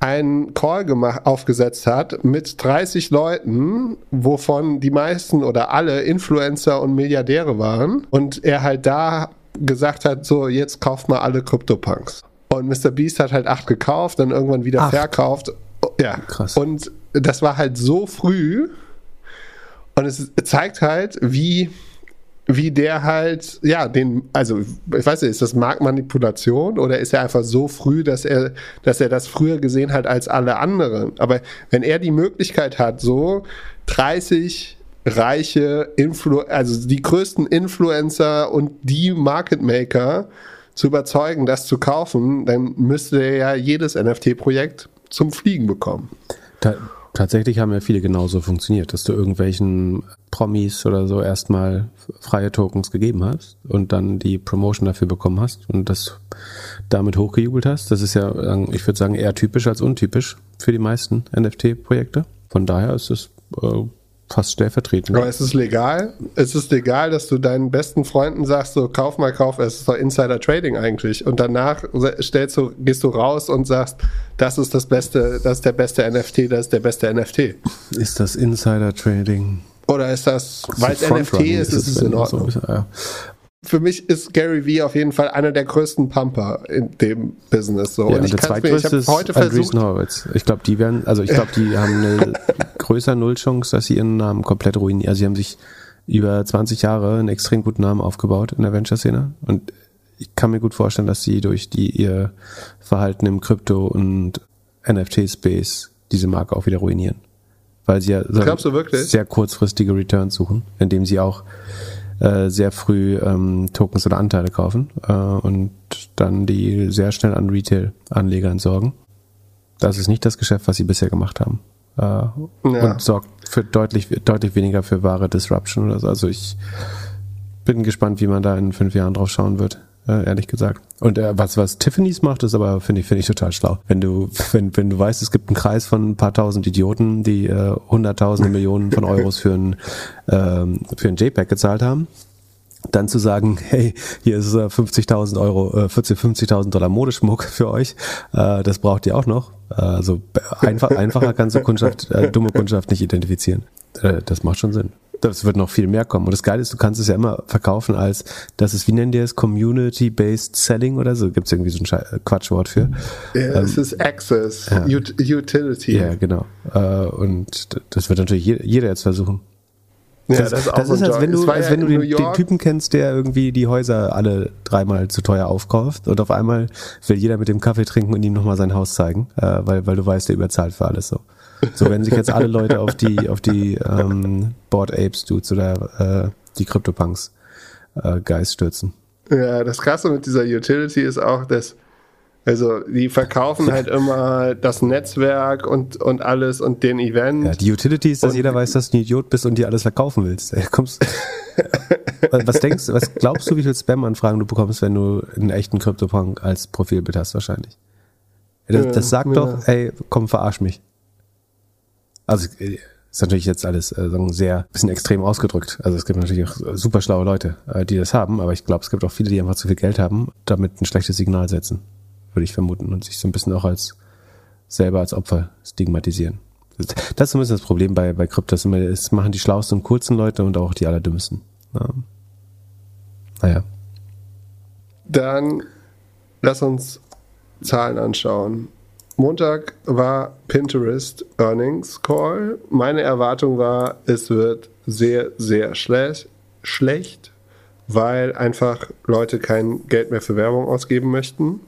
einen Call gemacht, aufgesetzt hat mit 30 Leuten, wovon die meisten oder alle Influencer und Milliardäre waren. Und er halt da gesagt hat, so, jetzt kauft mal alle CryptoPunks. Und Mr. Beast hat halt acht gekauft, dann irgendwann wieder Acht. verkauft. Ja, Krass. Und das war halt so früh. Und es zeigt halt, wie, wie der halt, ja, den, also ich weiß nicht, ist das Marktmanipulation oder ist er einfach so früh, dass er, dass er das früher gesehen hat als alle anderen? Aber wenn er die Möglichkeit hat, so 30 reiche Influ also die größten Influencer und die Market Maker zu überzeugen, das zu kaufen, dann müsste er ja jedes NFT-Projekt zum Fliegen bekommen. Ta tatsächlich haben ja viele genauso funktioniert, dass du irgendwelchen Promis oder so erstmal freie Tokens gegeben hast und dann die Promotion dafür bekommen hast und das damit hochgejubelt hast. Das ist ja, ich würde sagen, eher typisch als untypisch für die meisten NFT-Projekte. Von daher ist es äh, fast stellvertretend. Aber ist es legal? Ist es legal, dass du deinen besten Freunden sagst, so kauf mal, kauf, es ist doch Insider Trading eigentlich. Und danach stellst du, gehst du raus und sagst, das ist das beste, das ist der beste NFT, das ist der beste NFT. Ist das Insider-Trading? Oder ist das, weil es NFT ist, ist es in Ordnung. So, ja. Für mich ist Gary Vee auf jeden Fall einer der größten Pumper in dem Business. So. Ja, und ich der mir, ich zweitgrößte habe ist heute versucht, Horowitz. Ich glaube, die werden, also ich glaube, die haben eine größere Nullchance, dass sie ihren Namen komplett ruinieren. Also sie haben sich über 20 Jahre einen extrem guten Namen aufgebaut in der Venture-Szene und ich kann mir gut vorstellen, dass sie durch die ihr Verhalten im Krypto- und NFT-Space diese Marke auch wieder ruinieren. Weil sie ja so sehr kurzfristige Returns suchen, indem sie auch äh, sehr früh ähm, Tokens oder Anteile kaufen äh, und dann die sehr schnell an Retail-Anleger entsorgen. Das ist nicht das Geschäft, was sie bisher gemacht haben. Äh, Ja. Und sorgt für deutlich, deutlich weniger für wahre Disruption oder so. Also ich bin gespannt, wie man da in fünf Jahren drauf schauen wird, äh, ehrlich gesagt. Und äh, was, was Tiffany's macht, ist aber, finde ich, finde ich total schlau. Wenn du, wenn, wenn du weißt, es gibt einen Kreis von ein paar tausend Idioten, die äh, hunderttausende Millionen von Euros für ein, ähm, für ein JPEG gezahlt haben, dann zu sagen, hey, hier ist 50.000 Euro, äh, 40, 50.000 Dollar Modeschmuck für euch, äh, das braucht ihr auch noch. Äh, also einfach, einfacher kannst du Kundschaft, äh, dumme Kundschaft nicht identifizieren. Äh, das macht schon Sinn. Das wird noch viel mehr kommen. Und das Geile ist, du kannst es ja immer verkaufen als, das ist, wie nennen die es, Community-Based Selling oder so? Gibt es irgendwie so ein Schei- Quatschwort für? Ja, Ähm, es ist Access, ja. Ut Utility. Ja, genau. Äh, und das wird natürlich jeder, jetzt versuchen. Ja, das, das ist auch das ist, als wenn du, als wenn du den, den Typen kennst, der irgendwie die Häuser alle dreimal zu teuer aufkauft und auf einmal will jeder mit dem Kaffee trinken und ihm nochmal sein Haus zeigen, äh, weil, weil du weißt, der überzahlt für alles so. So werden sich jetzt alle Leute auf die, auf die ähm, Board Apes Dudes oder äh, die CryptoPunks äh, Guys stürzen. Ja, das Krasse mit dieser Utility ist auch, dass, also die verkaufen halt immer das Netzwerk und, und alles und den Event. Ja, die Utility ist, dass Und- jeder weiß, dass du ein Idiot bist und dir alles verkaufen willst. Ey, kommst, was denkst was glaubst du, wie viel Spam-Anfragen du bekommst, wenn du einen echten CryptoPunk als Profilbild hast, wahrscheinlich? Das, das sagt ja. doch, ey, komm, verarsch mich. Also, äh, ist natürlich jetzt alles äh, sehr bisschen extrem ausgedrückt. Also es gibt natürlich auch super schlaue Leute, äh, die das haben, aber ich glaube, es gibt auch viele, die einfach zu viel Geld haben, damit ein schlechtes Signal setzen, würde ich vermuten, und sich so ein bisschen auch als selber als Opfer stigmatisieren. Das ist so ein bisschen das Problem bei, bei Kryptos. Es machen die schlauesten und coolsten Leute und auch die allerdümmsten. Ja. Naja. Dann lass uns Zahlen anschauen. Montag war Pinterest Earnings Call. Meine Erwartung war, es wird sehr, sehr schlecht, schlecht, weil einfach Leute kein Geld mehr für Werbung ausgeben möchten.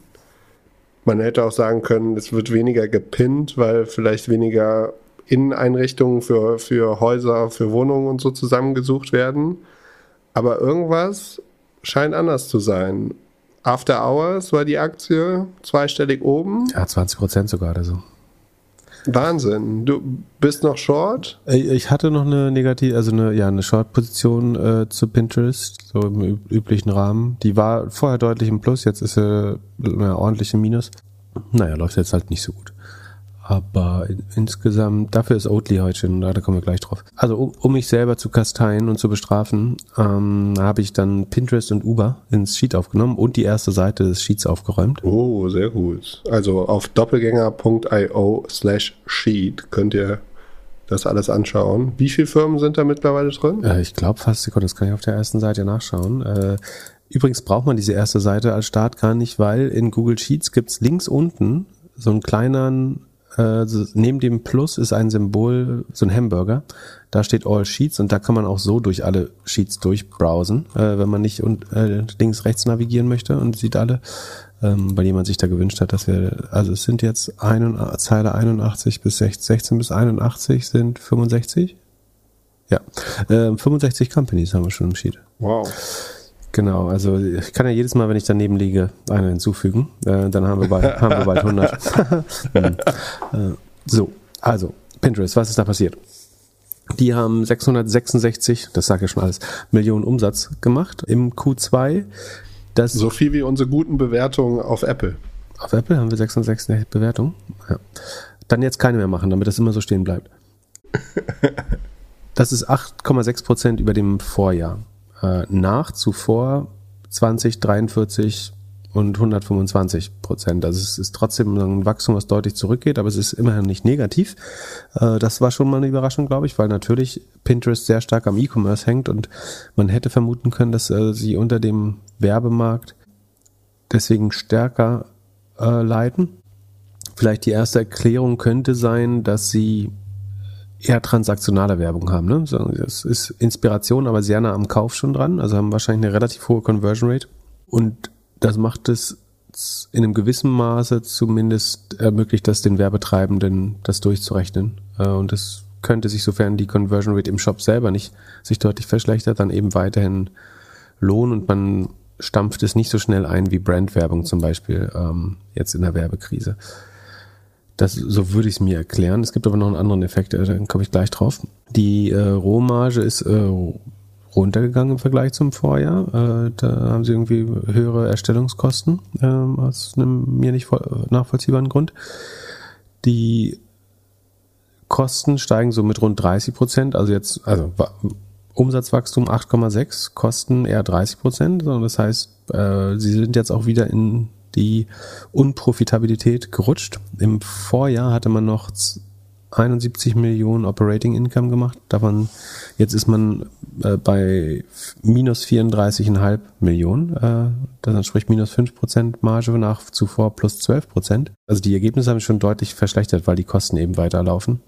Man hätte auch sagen können, es wird weniger gepinnt, weil vielleicht weniger Inneneinrichtungen für, für Häuser, für Wohnungen und so zusammengesucht werden. Aber irgendwas scheint anders zu sein. After Hours war die Aktie zweistellig oben. Ja, 20 Prozent sogar oder so. Wahnsinn. Du bist noch short? Äh, Ich hatte noch eine negative, also eine, ja, eine Short-Position äh, zu Pinterest, so im üb- üblichen Rahmen. Die war vorher deutlich im Plus, jetzt ist sie eine ordentliche Minus. Naja, läuft jetzt halt nicht so gut. Aber in, insgesamt, dafür ist Oatly heute schon, da da kommen wir gleich drauf. Also um, um mich selber zu kasteien und zu bestrafen, ähm, habe ich dann Pinterest und Uber ins Sheet aufgenommen und die erste Seite des Sheets aufgeräumt. Oh, sehr gut. Also auf doppelgänger.io slash sheet könnt ihr das alles anschauen. Wie viele Firmen sind da mittlerweile drin? Äh, ich glaube fast, Sekunde, das kann ich auf der ersten Seite nachschauen. Äh, übrigens braucht man diese erste Seite als Start gar nicht, weil in Google Sheets gibt's links unten so einen kleinen, äh, neben dem Plus ist ein Symbol, so ein Hamburger. Da steht All Sheets und da kann man auch so durch alle Sheets durchbrowsen, äh, wenn man nicht und, äh, links, rechts navigieren möchte und sieht alle, ähm, weil jemand sich da gewünscht hat, dass wir, also es sind jetzt ein, Zeile 81 bis 16, 16 bis 81 sind 65. Ja, ähm, 65 Companies haben wir schon im Sheet. Wow. Genau, also ich kann ja jedes Mal, wenn ich daneben liege, eine hinzufügen. Äh, dann haben wir bald, haben wir bald 100. Hm. äh, so, also Pinterest, was ist da passiert? Die haben 666, das sagt ja schon alles, Millionen Umsatz gemacht im Q2. Das So viel wie unsere guten Bewertungen auf Apple. auf Apple haben wir 666 Bewertungen. Ja. Dann jetzt keine mehr machen, damit das immer so stehen bleibt. Das ist 8,6 Prozent über dem Vorjahr. Äh, nach zuvor 20, 43 und 125 Prozent. Also es ist trotzdem ein Wachstum, was deutlich zurückgeht, aber es ist immerhin nicht negativ. Äh, das war schon mal eine Überraschung, glaube ich, weil natürlich Pinterest sehr stark am E-Commerce hängt und man hätte vermuten können, dass äh, sie unter dem Werbemarkt deswegen stärker äh, leiden. Vielleicht die erste Erklärung könnte sein, dass sie eher transaktionale Werbung haben. Ne? Das ist Inspiration, aber sehr nah am Kauf schon dran. Also haben wahrscheinlich eine relativ hohe Conversion Rate. Und das macht es in einem gewissen Maße zumindest ermöglicht das den Werbetreibenden, das durchzurechnen. Äh, Und das könnte sich, sofern die Conversion Rate im Shop selber nicht sich deutlich verschlechtert, dann eben weiterhin lohnen und man stampft es nicht so schnell ein wie Brandwerbung zum Beispiel ähm, jetzt in der Werbekrise. Das, so würde ich es mir erklären. Es gibt aber noch einen anderen Effekt, äh, dann komme ich gleich drauf. Die äh, Rohmarge ist äh, runtergegangen im Vergleich zum Vorjahr. Äh, da haben sie irgendwie höhere Erstellungskosten ähm, aus einem mir nicht voll, nachvollziehbaren Grund. Die Kosten steigen so mit rund 30 Prozent. Also jetzt, also wa- Umsatzwachstum 8,6, Kosten eher 30 Prozent. Das heißt, äh, sie sind jetzt auch wieder in die Unprofitabilität gerutscht. Im Vorjahr hatte man noch 71 Millionen Operating Income gemacht. Davon jetzt ist man äh, bei minus 34,5 Millionen. Äh, das entspricht minus 5 Prozent Marge nach zuvor plus 12 Prozent. Also die Ergebnisse haben sich schon deutlich verschlechtert, weil die Kosten eben weiterlaufen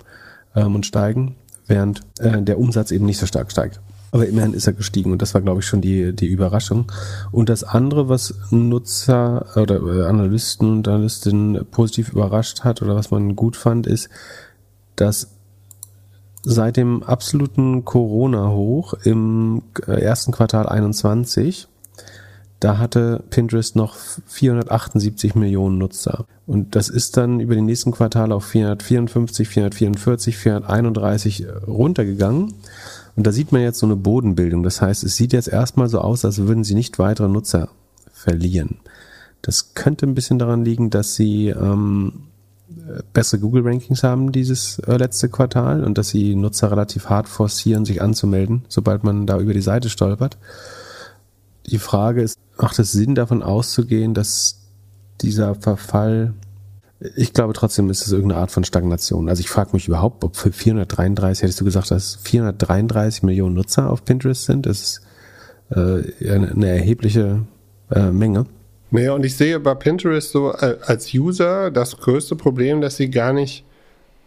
ähm, und steigen, während äh, der Umsatz eben nicht so stark steigt. Aber immerhin ist er gestiegen und das war, glaube ich, schon die, die Überraschung. Und das andere, was Nutzer oder äh, Analysten und Analystinnen positiv überrascht hat oder was man gut fand, ist, dass seit dem absoluten Corona-Hoch im äh, ersten Quartal 21 da hatte Pinterest noch 478 Millionen Nutzer. Und das ist dann über die nächsten Quartale auf 454, 444, 431 runtergegangen. Und da sieht man jetzt so eine Bodenbildung. Das heißt, es sieht jetzt erstmal so aus, als würden sie nicht weitere Nutzer verlieren. Das könnte ein bisschen daran liegen, dass sie ähm, bessere Google-Rankings haben dieses äh, letzte Quartal und dass sie Nutzer relativ hart forcieren, sich anzumelden, sobald man da über die Seite stolpert. Die Frage ist, macht es Sinn davon auszugehen, dass dieser Verfall, ich glaube trotzdem ist es irgendeine Art von Stagnation. Also ich frage mich überhaupt, ob für 433, hättest du gesagt, dass 433 Millionen Nutzer auf Pinterest sind, das ist äh, eine erhebliche äh, Menge. Naja, und ich sehe bei Pinterest so äh, als User das größte Problem, dass sie gar nicht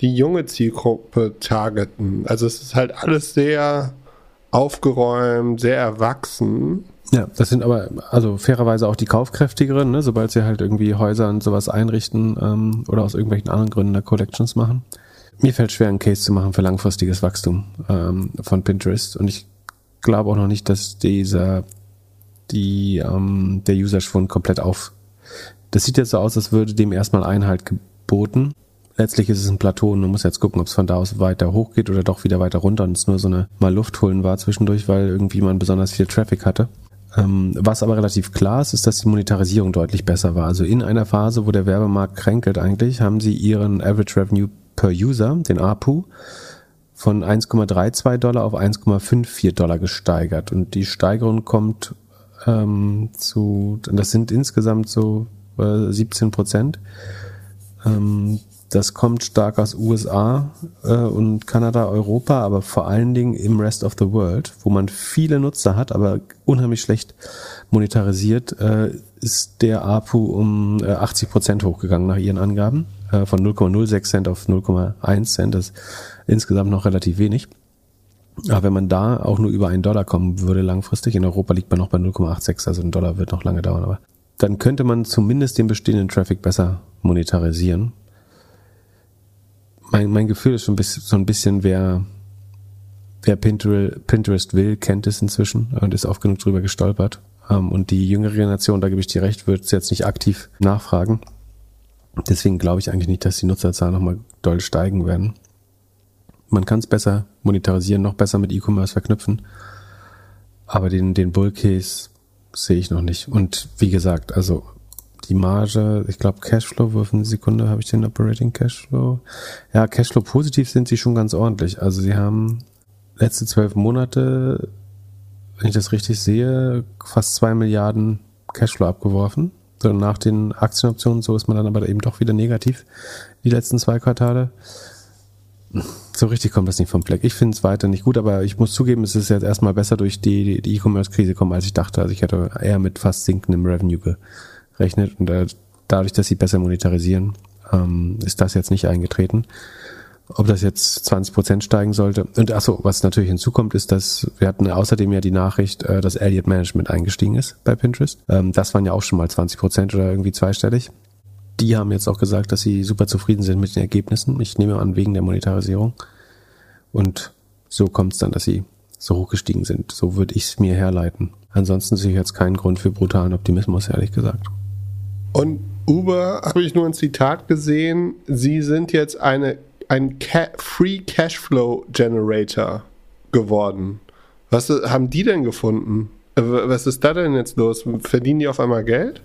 die junge Zielgruppe targeten. Also es ist halt alles sehr aufgeräumt, sehr erwachsen. Ja, das sind aber also fairerweise auch die kaufkräftigeren, ne, sobald sie halt irgendwie Häuser und sowas einrichten ähm, oder aus irgendwelchen anderen Gründen da Collections machen. Mir fällt schwer, einen Case zu machen für langfristiges Wachstum ähm, von Pinterest und ich glaube auch noch nicht, dass dieser die ähm, der User-Schwund komplett auf. Das sieht jetzt so aus, als würde dem erstmal Einhalt geboten. Letztlich ist es ein Plateau und man muss jetzt gucken, ob es von da aus weiter hoch geht oder doch wieder weiter runter und es nur so eine mal Luft holen war zwischendurch, weil irgendwie man besonders viel Traffic hatte. Ähm, was aber relativ klar ist, ist, dass die Monetarisierung deutlich besser war. Also in einer Phase, wo der Werbemarkt kränkelt eigentlich, haben sie ihren Average Revenue per User, den APU, von 1,32 Dollar auf 1,54 Dollar gesteigert. Und die Steigerung kommt ähm, zu, das sind insgesamt so äh, 17 Prozent. Ähm, das kommt stark aus USA äh, und Kanada, Europa, aber vor allen Dingen im Rest of the World, wo man viele Nutzer hat, aber unheimlich schlecht monetarisiert, äh, ist der APU um äh, 80 Prozent hochgegangen nach ihren Angaben, äh, von 0,06 Cent auf 0,1 Cent. Das ist insgesamt noch relativ wenig. Aber wenn man da auch nur über einen Dollar kommen würde langfristig, in Europa liegt man noch bei 0,86, also ein Dollar wird noch lange dauern, aber dann könnte man zumindest den bestehenden Traffic besser monetarisieren mein, mein Gefühl ist schon so ein bisschen, wer, wer Pinterest, will, kennt es inzwischen und ist oft genug drüber gestolpert. Ähm, und die jüngere Generation, da gebe ich dir recht, wird es jetzt nicht aktiv nachfragen. Deswegen glaube ich eigentlich nicht, dass die Nutzerzahlen nochmal doll steigen werden. Man kann es besser monetarisieren, noch besser mit E-Commerce verknüpfen. Aber den, den Bull Case sehe ich noch nicht. Und wie gesagt, also die Marge, ich glaube Cashflow, wo eine Sekunde habe ich den Operating Cashflow? Ja, Cashflow positiv sind sie schon ganz ordentlich. Also sie haben letzte zwölf Monate, wenn ich das richtig sehe, fast zwei Milliarden Cashflow abgeworfen. So nach den Aktienoptionen, so ist man dann aber eben doch wieder negativ die letzten zwei Quartale. So richtig kommt das nicht vom Fleck. Ich finde es weiter nicht gut, aber ich muss zugeben, es ist jetzt erstmal besser durch die E-Commerce-Krise gekommen, als ich dachte. Also ich hätte eher mit fast sinkendem Revenue ge rechnet und äh, dadurch, dass sie besser monetarisieren, ähm, ist das jetzt nicht eingetreten. Ob das jetzt 20 Prozent steigen sollte. Und achso, was natürlich hinzukommt, ist, dass wir hatten außerdem ja die Nachricht, äh, dass Elliott Management eingestiegen ist bei Pinterest. Ähm, das waren ja auch schon mal 20 Prozent oder irgendwie zweistellig. Die haben jetzt auch gesagt, dass sie super zufrieden sind mit den Ergebnissen. Ich nehme an, wegen der Monetarisierung. Und so kommt es dann, dass sie so hochgestiegen sind. So würde ich es mir herleiten. Ansonsten sehe ich jetzt keinen Grund für brutalen Optimismus, ehrlich gesagt. Und Uber habe ich nur ein Zitat gesehen. Sie sind jetzt eine, ein Ca Free Cashflow Generator geworden. Was haben die denn gefunden? Äh, was ist da denn jetzt los? Verdienen die auf einmal Geld?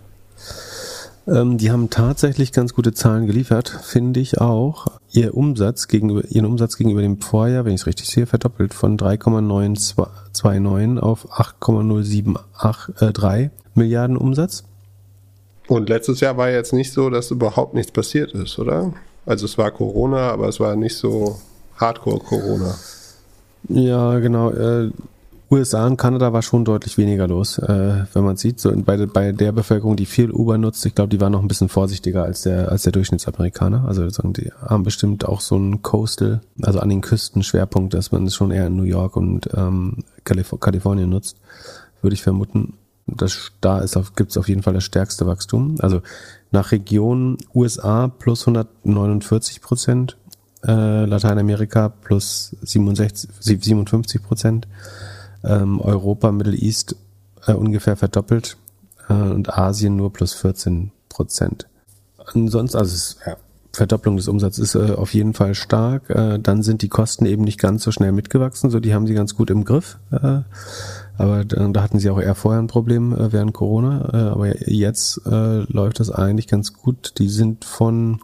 Ähm, die haben tatsächlich ganz gute Zahlen geliefert, finde ich auch. Ihr Umsatz gegenüber, ihren Umsatz gegenüber dem Vorjahr, wenn ich es richtig sehe, verdoppelt von 3,929 auf 8,073 äh, Milliarden Umsatz. Und letztes Jahr war jetzt nicht so, dass überhaupt nichts passiert ist, oder? Also es war Corona, aber es war nicht so Hardcore-Corona. Ja, genau. Äh, USA und Kanada war schon deutlich weniger los, äh, wenn man sieht. So bei, bei der Bevölkerung, die viel Uber nutzt, ich glaube, die war noch ein bisschen vorsichtiger als der als der Durchschnittsamerikaner. Also die haben bestimmt auch so einen Coastal, also an den Küsten Schwerpunkt, dass man es schon eher in New York und ähm, Kalif Kalifornien nutzt, würde ich vermuten. Das, da ist auf, gibt's auf jeden Fall das stärkste Wachstum. Also nach Region USA plus 149 Prozent, äh, Lateinamerika plus 67, 57 Prozent ähm, Europa, Middle East äh, ungefähr verdoppelt äh, und Asien nur plus 14 Prozent. Ansonsten, also es, ja, Verdopplung des Umsatzes ist äh, auf jeden Fall stark. Äh, dann sind die Kosten eben nicht ganz so schnell mitgewachsen, so die haben sie ganz gut im Griff. Äh, aber da hatten sie auch eher vorher ein Problem äh, während Corona. Äh, aber jetzt äh, läuft das eigentlich ganz gut. Die sind von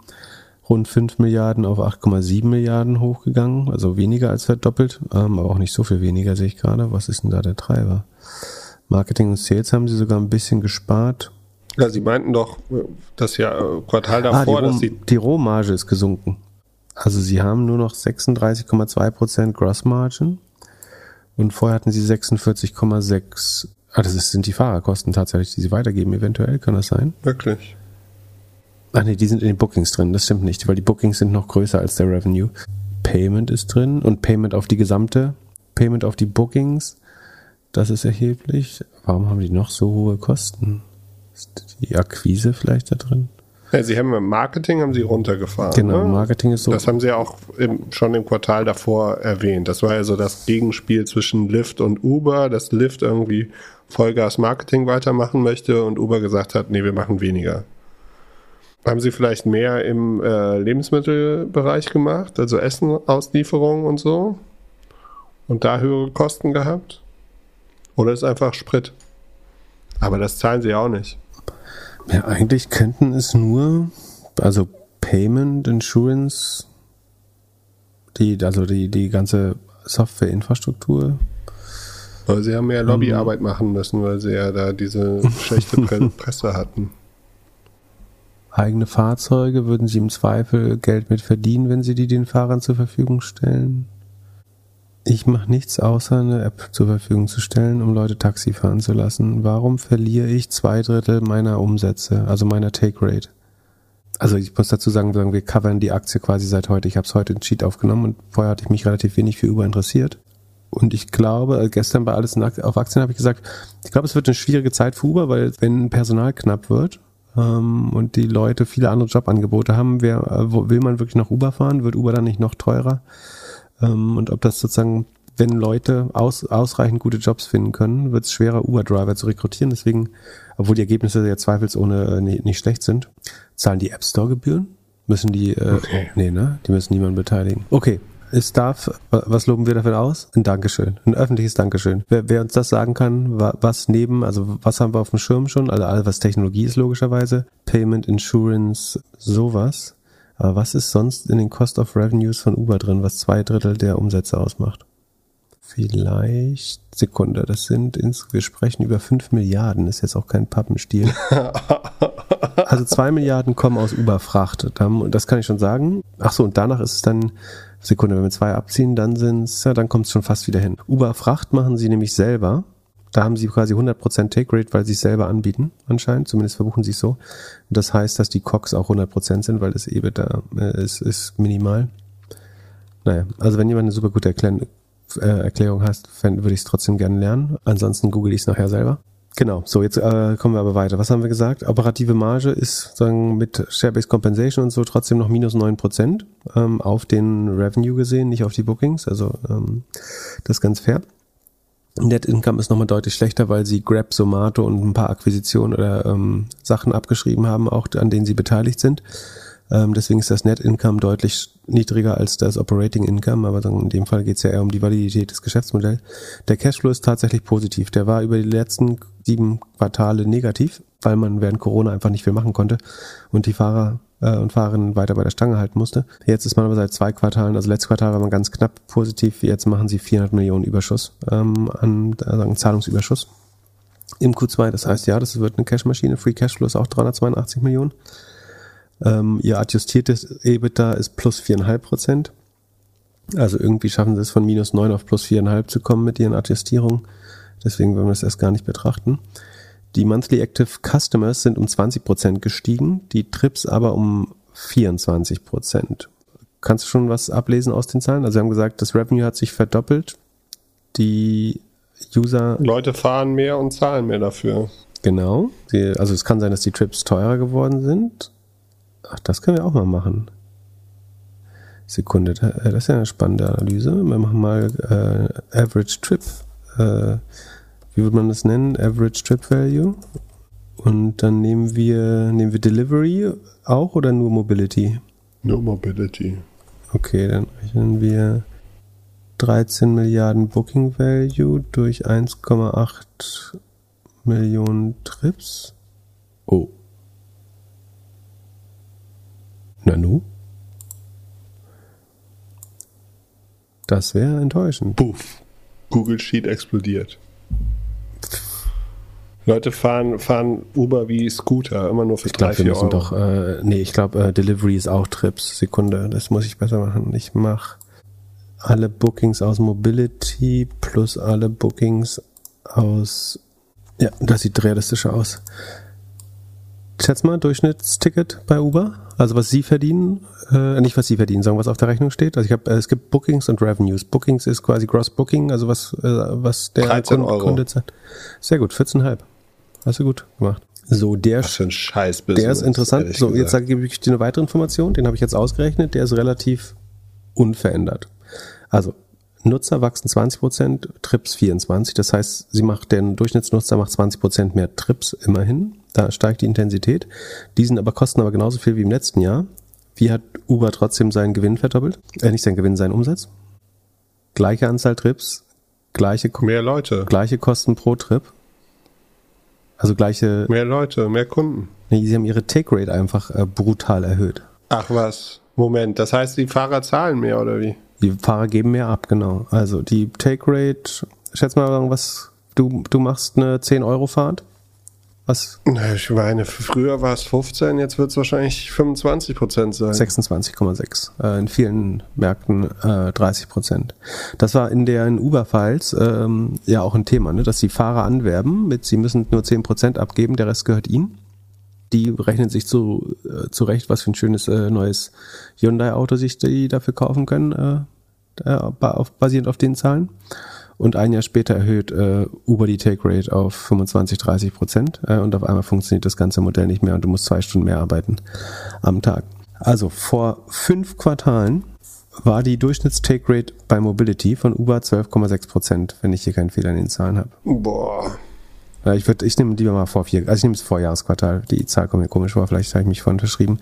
rund 5 Milliarden auf 8,7 Milliarden hochgegangen, also weniger als verdoppelt, ähm, aber auch nicht so viel weniger sehe ich gerade. Was ist denn da der Treiber? Marketing und Sales haben sie sogar ein bisschen gespart. Ja, sie meinten doch das Jahr äh, Quartal davor, ah, die dass sie die Rohmarge ist gesunken. Also sie haben nur noch 36,2 Prozent Gross Margin und vorher hatten sie 46,6. Ah, das ist, sind die Fahrerkosten tatsächlich, die sie weitergeben. Eventuell kann das sein. Wirklich. Ach nee, die sind in den Bookings drin. Das stimmt nicht, weil die Bookings sind noch größer als der Revenue. Payment ist drin und Payment auf die gesamte, Payment auf die Bookings, das ist erheblich. Warum haben die noch so hohe Kosten? Ist die Akquise vielleicht da drin? Ja, sie haben im Marketing haben sie runtergefahren. Genau, ne? Marketing ist so. Das haben sie auch im, schon im Quartal davor erwähnt. Das war ja so das Gegenspiel zwischen Lyft und Uber, dass Lyft irgendwie Vollgas Marketing weitermachen möchte und Uber gesagt hat, nee, wir machen weniger. Haben Sie vielleicht mehr im äh, Lebensmittelbereich gemacht, also Essenauslieferung und so? Und da höhere Kosten gehabt? Oder ist einfach Sprit? Aber das zahlen Sie auch nicht. Ja, eigentlich könnten es nur, also Payment, Insurance, die, also die, die ganze Softwareinfrastruktur. Weil sie haben mehr Lobbyarbeit machen müssen, weil sie ja da diese schlechte Pre Presse hatten. Eigene Fahrzeuge würden sie im Zweifel Geld mit verdienen, wenn sie die den Fahrern zur Verfügung stellen. Ich mache nichts außer eine App zur Verfügung zu stellen, um Leute Taxi fahren zu lassen. Warum verliere ich zwei Drittel meiner Umsätze, also meiner Take Rate? Also ich muss dazu sagen, wir covern die Aktie quasi seit heute. Ich habe es heute in Cheat aufgenommen und vorher hatte ich mich relativ wenig für Uber interessiert. Und ich glaube, äh, gestern bei alles auf Aktien habe ich gesagt, ich glaube, es wird eine schwierige Zeit für Uber, weil wenn Personal knapp wird ähm, und die Leute viele andere Jobangebote haben, wer, äh, will man wirklich nach Uber fahren? Wird Uber dann nicht noch teurer? Ähm, und ob das sozusagen, wenn Leute aus, ausreichend gute Jobs finden können, wird es schwerer, Uber-Driver zu rekrutieren. Deswegen, obwohl die Ergebnisse ja zweifelsohne äh, nicht, nicht schlecht sind, zahlen die App Store-Gebühren? Müssen die, äh, Okay. nee, ne? Die müssen niemanden beteiligen. Okay. Es darf, was loben wir dafür aus? Ein Dankeschön. Ein öffentliches Dankeschön. Wer, wer uns das sagen kann, wa- was neben, also was haben wir auf dem Schirm schon? Also alles, was Technologie ist, logischerweise. Payment, Insurance, sowas. Aber was ist sonst in den Cost of Revenues von Uber drin, was zwei Drittel der Umsätze ausmacht? Vielleicht, Sekunde, das sind, ins, wir sprechen über fünf Milliarden, ist jetzt auch kein Pappenstiel. Also zwei Milliarden kommen aus Uber-Fracht. Da- Das kann ich schon sagen. Ach so, und danach ist es dann, Sekunde, wenn wir zwei abziehen, dann sind's, ja, dann kommt es schon fast wieder hin. Uber-Fracht machen sie nämlich selber. Da haben sie quasi 100% Take Rate, weil sie es selber anbieten, anscheinend. Zumindest verbuchen sie es so. Und das heißt, dass die COX auch 100% sind, weil das EBITDA äh, ist, ist minimal. Naja, also wenn jemand eine super gute Erklär äh, Erklärung hat, fänd- würde ich es trotzdem gerne lernen. Ansonsten google ich es nachher selber. Genau, so jetzt äh, kommen wir aber weiter. Was haben wir gesagt? Operative Marge ist sagen mit Share-Based Compensation und so trotzdem noch minus 9% ähm, auf den Revenue gesehen, nicht auf die Bookings. Also ähm, das ist ganz fair. Net Income ist nochmal deutlich schlechter, weil sie Grab, Somato und ein paar Akquisitionen oder ähm, Sachen abgeschrieben haben, auch an denen sie beteiligt sind. Ähm, deswegen ist das Net Income deutlich niedriger als das Operating Income, aber in dem Fall geht es ja eher um die Validität des Geschäftsmodells. Der Cashflow ist tatsächlich positiv. Der war über die letzten sieben Quartale negativ. weil man während Corona einfach nicht viel machen konnte und die Fahrer äh, und Fahrerinnen weiter bei der Stange halten musste. Jetzt ist man aber seit zwei Quartalen, also letztes Quartal war man ganz knapp positiv, jetzt machen sie 400 Millionen Überschuss ähm, an also einen Zahlungsüberschuss im Q2. Das heißt, ja, das wird eine Cashmaschine. Free Cashflow ist auch 382 Millionen. Ähm, ihr adjustiertes EBITDA ist plus 4,5 Prozent. Also irgendwie schaffen sie es von minus 9 auf plus 4,5 zu kommen mit ihren Adjustierungen. Deswegen wollen wir das erst gar nicht betrachten. Die Monthly Active Customers sind um 20% gestiegen, die Trips aber um 24%. Kannst du schon was ablesen aus den Zahlen? Also wir haben gesagt, das Revenue hat sich verdoppelt. Die User. Leute fahren mehr und zahlen mehr dafür. Genau. Also es kann sein, dass die Trips teurer geworden sind. Ach, das können wir auch mal machen. Sekunde, das ist ja eine spannende Analyse. Wir machen mal äh, Average Trip. Äh, wie würde man das nennen? Average Trip Value. Und dann nehmen wir, nehmen wir Delivery auch oder nur Mobility? Nur Mobility. Okay, dann rechnen wir 13 Milliarden Booking Value durch 1,8 Millionen Trips. Oh. Nanu? Das wäre enttäuschend. Puff. Google Sheet explodiert. Leute fahren, fahren Uber wie Scooter, immer nur für ich glaub, 3, 4 wir müssen Euro. doch, äh, nee, ich glaube, äh, Delivery ist auch Trips. Sekunde, das muss ich besser machen. Ich mache alle Bookings aus Mobility plus alle Bookings aus, ja, das sieht realistischer aus. Schätz mal, Durchschnittsticket bei Uber? Also was Sie verdienen, äh, nicht was Sie verdienen, sagen was auf der Rechnung steht. Also ich habe, äh, es gibt Bookings und Revenues. Bookings ist quasi Gross Booking, also was, äh, was der 13 Kunde, Euro. Kunde zahlt. Sehr gut, 14,5. Hast du gut gemacht. So, der, Was für ein Scheiß-Business. der ist interessant. So, jetzt sage ich dir eine weitere Information, den habe ich jetzt ausgerechnet, der ist relativ unverändert. Also, Nutzer wachsen 20%, Trips 24%. Das heißt, sie macht, der Durchschnittsnutzer macht 20% mehr Trips immerhin. Da steigt die Intensität. Die sind aber, kosten aber genauso viel wie im letzten Jahr. Wie hat Uber trotzdem seinen Gewinn verdoppelt? Äh, nicht seinen Gewinn, seinen Umsatz. Gleiche Anzahl Trips, gleiche, Mehr Leute. gleiche Kosten pro Trip. Also gleiche, Mehr Leute, mehr Kunden. nee, sie haben ihre Take Rate einfach äh, brutal erhöht. Ach was. Moment, das heißt, die Fahrer zahlen mehr oder wie? Die Fahrer geben mehr ab, genau. Also die Take Rate, schätz mal, was du, du machst eine 10-Euro-Fahrt. Was? Na, Ich meine, früher war es 15, jetzt wird es wahrscheinlich 25 Prozent sein. 26,6. Äh, in vielen Märkten äh, 30 Prozent. Das war in den Uber-Files ähm, ja auch ein Thema, ne? dass die Fahrer anwerben mit, sie müssen nur 10 Prozent abgeben, der Rest gehört ihnen. Die rechnen sich zu, äh, zurecht, was für ein schönes äh, neues Hyundai-Auto sich die dafür kaufen können, äh, auf, basierend auf den Zahlen. Und ein Jahr später erhöht äh, Uber die Take Rate auf 25, 30 Prozent äh, und auf einmal funktioniert das ganze Modell nicht mehr und du musst zwei Stunden mehr arbeiten am Tag. Also vor fünf Quartalen war die Durchschnitts-Take Rate bei Mobility von Uber 12,6 Prozent, wenn ich hier keinen Fehler in den Zahlen habe. Boah. Ja, ich würde, ich nehme lieber mal vor vier, also ich nehme das Vorjahresquartal. Die Zahl kommt mir komisch vor, vielleicht habe ich mich vorhin verschrieben.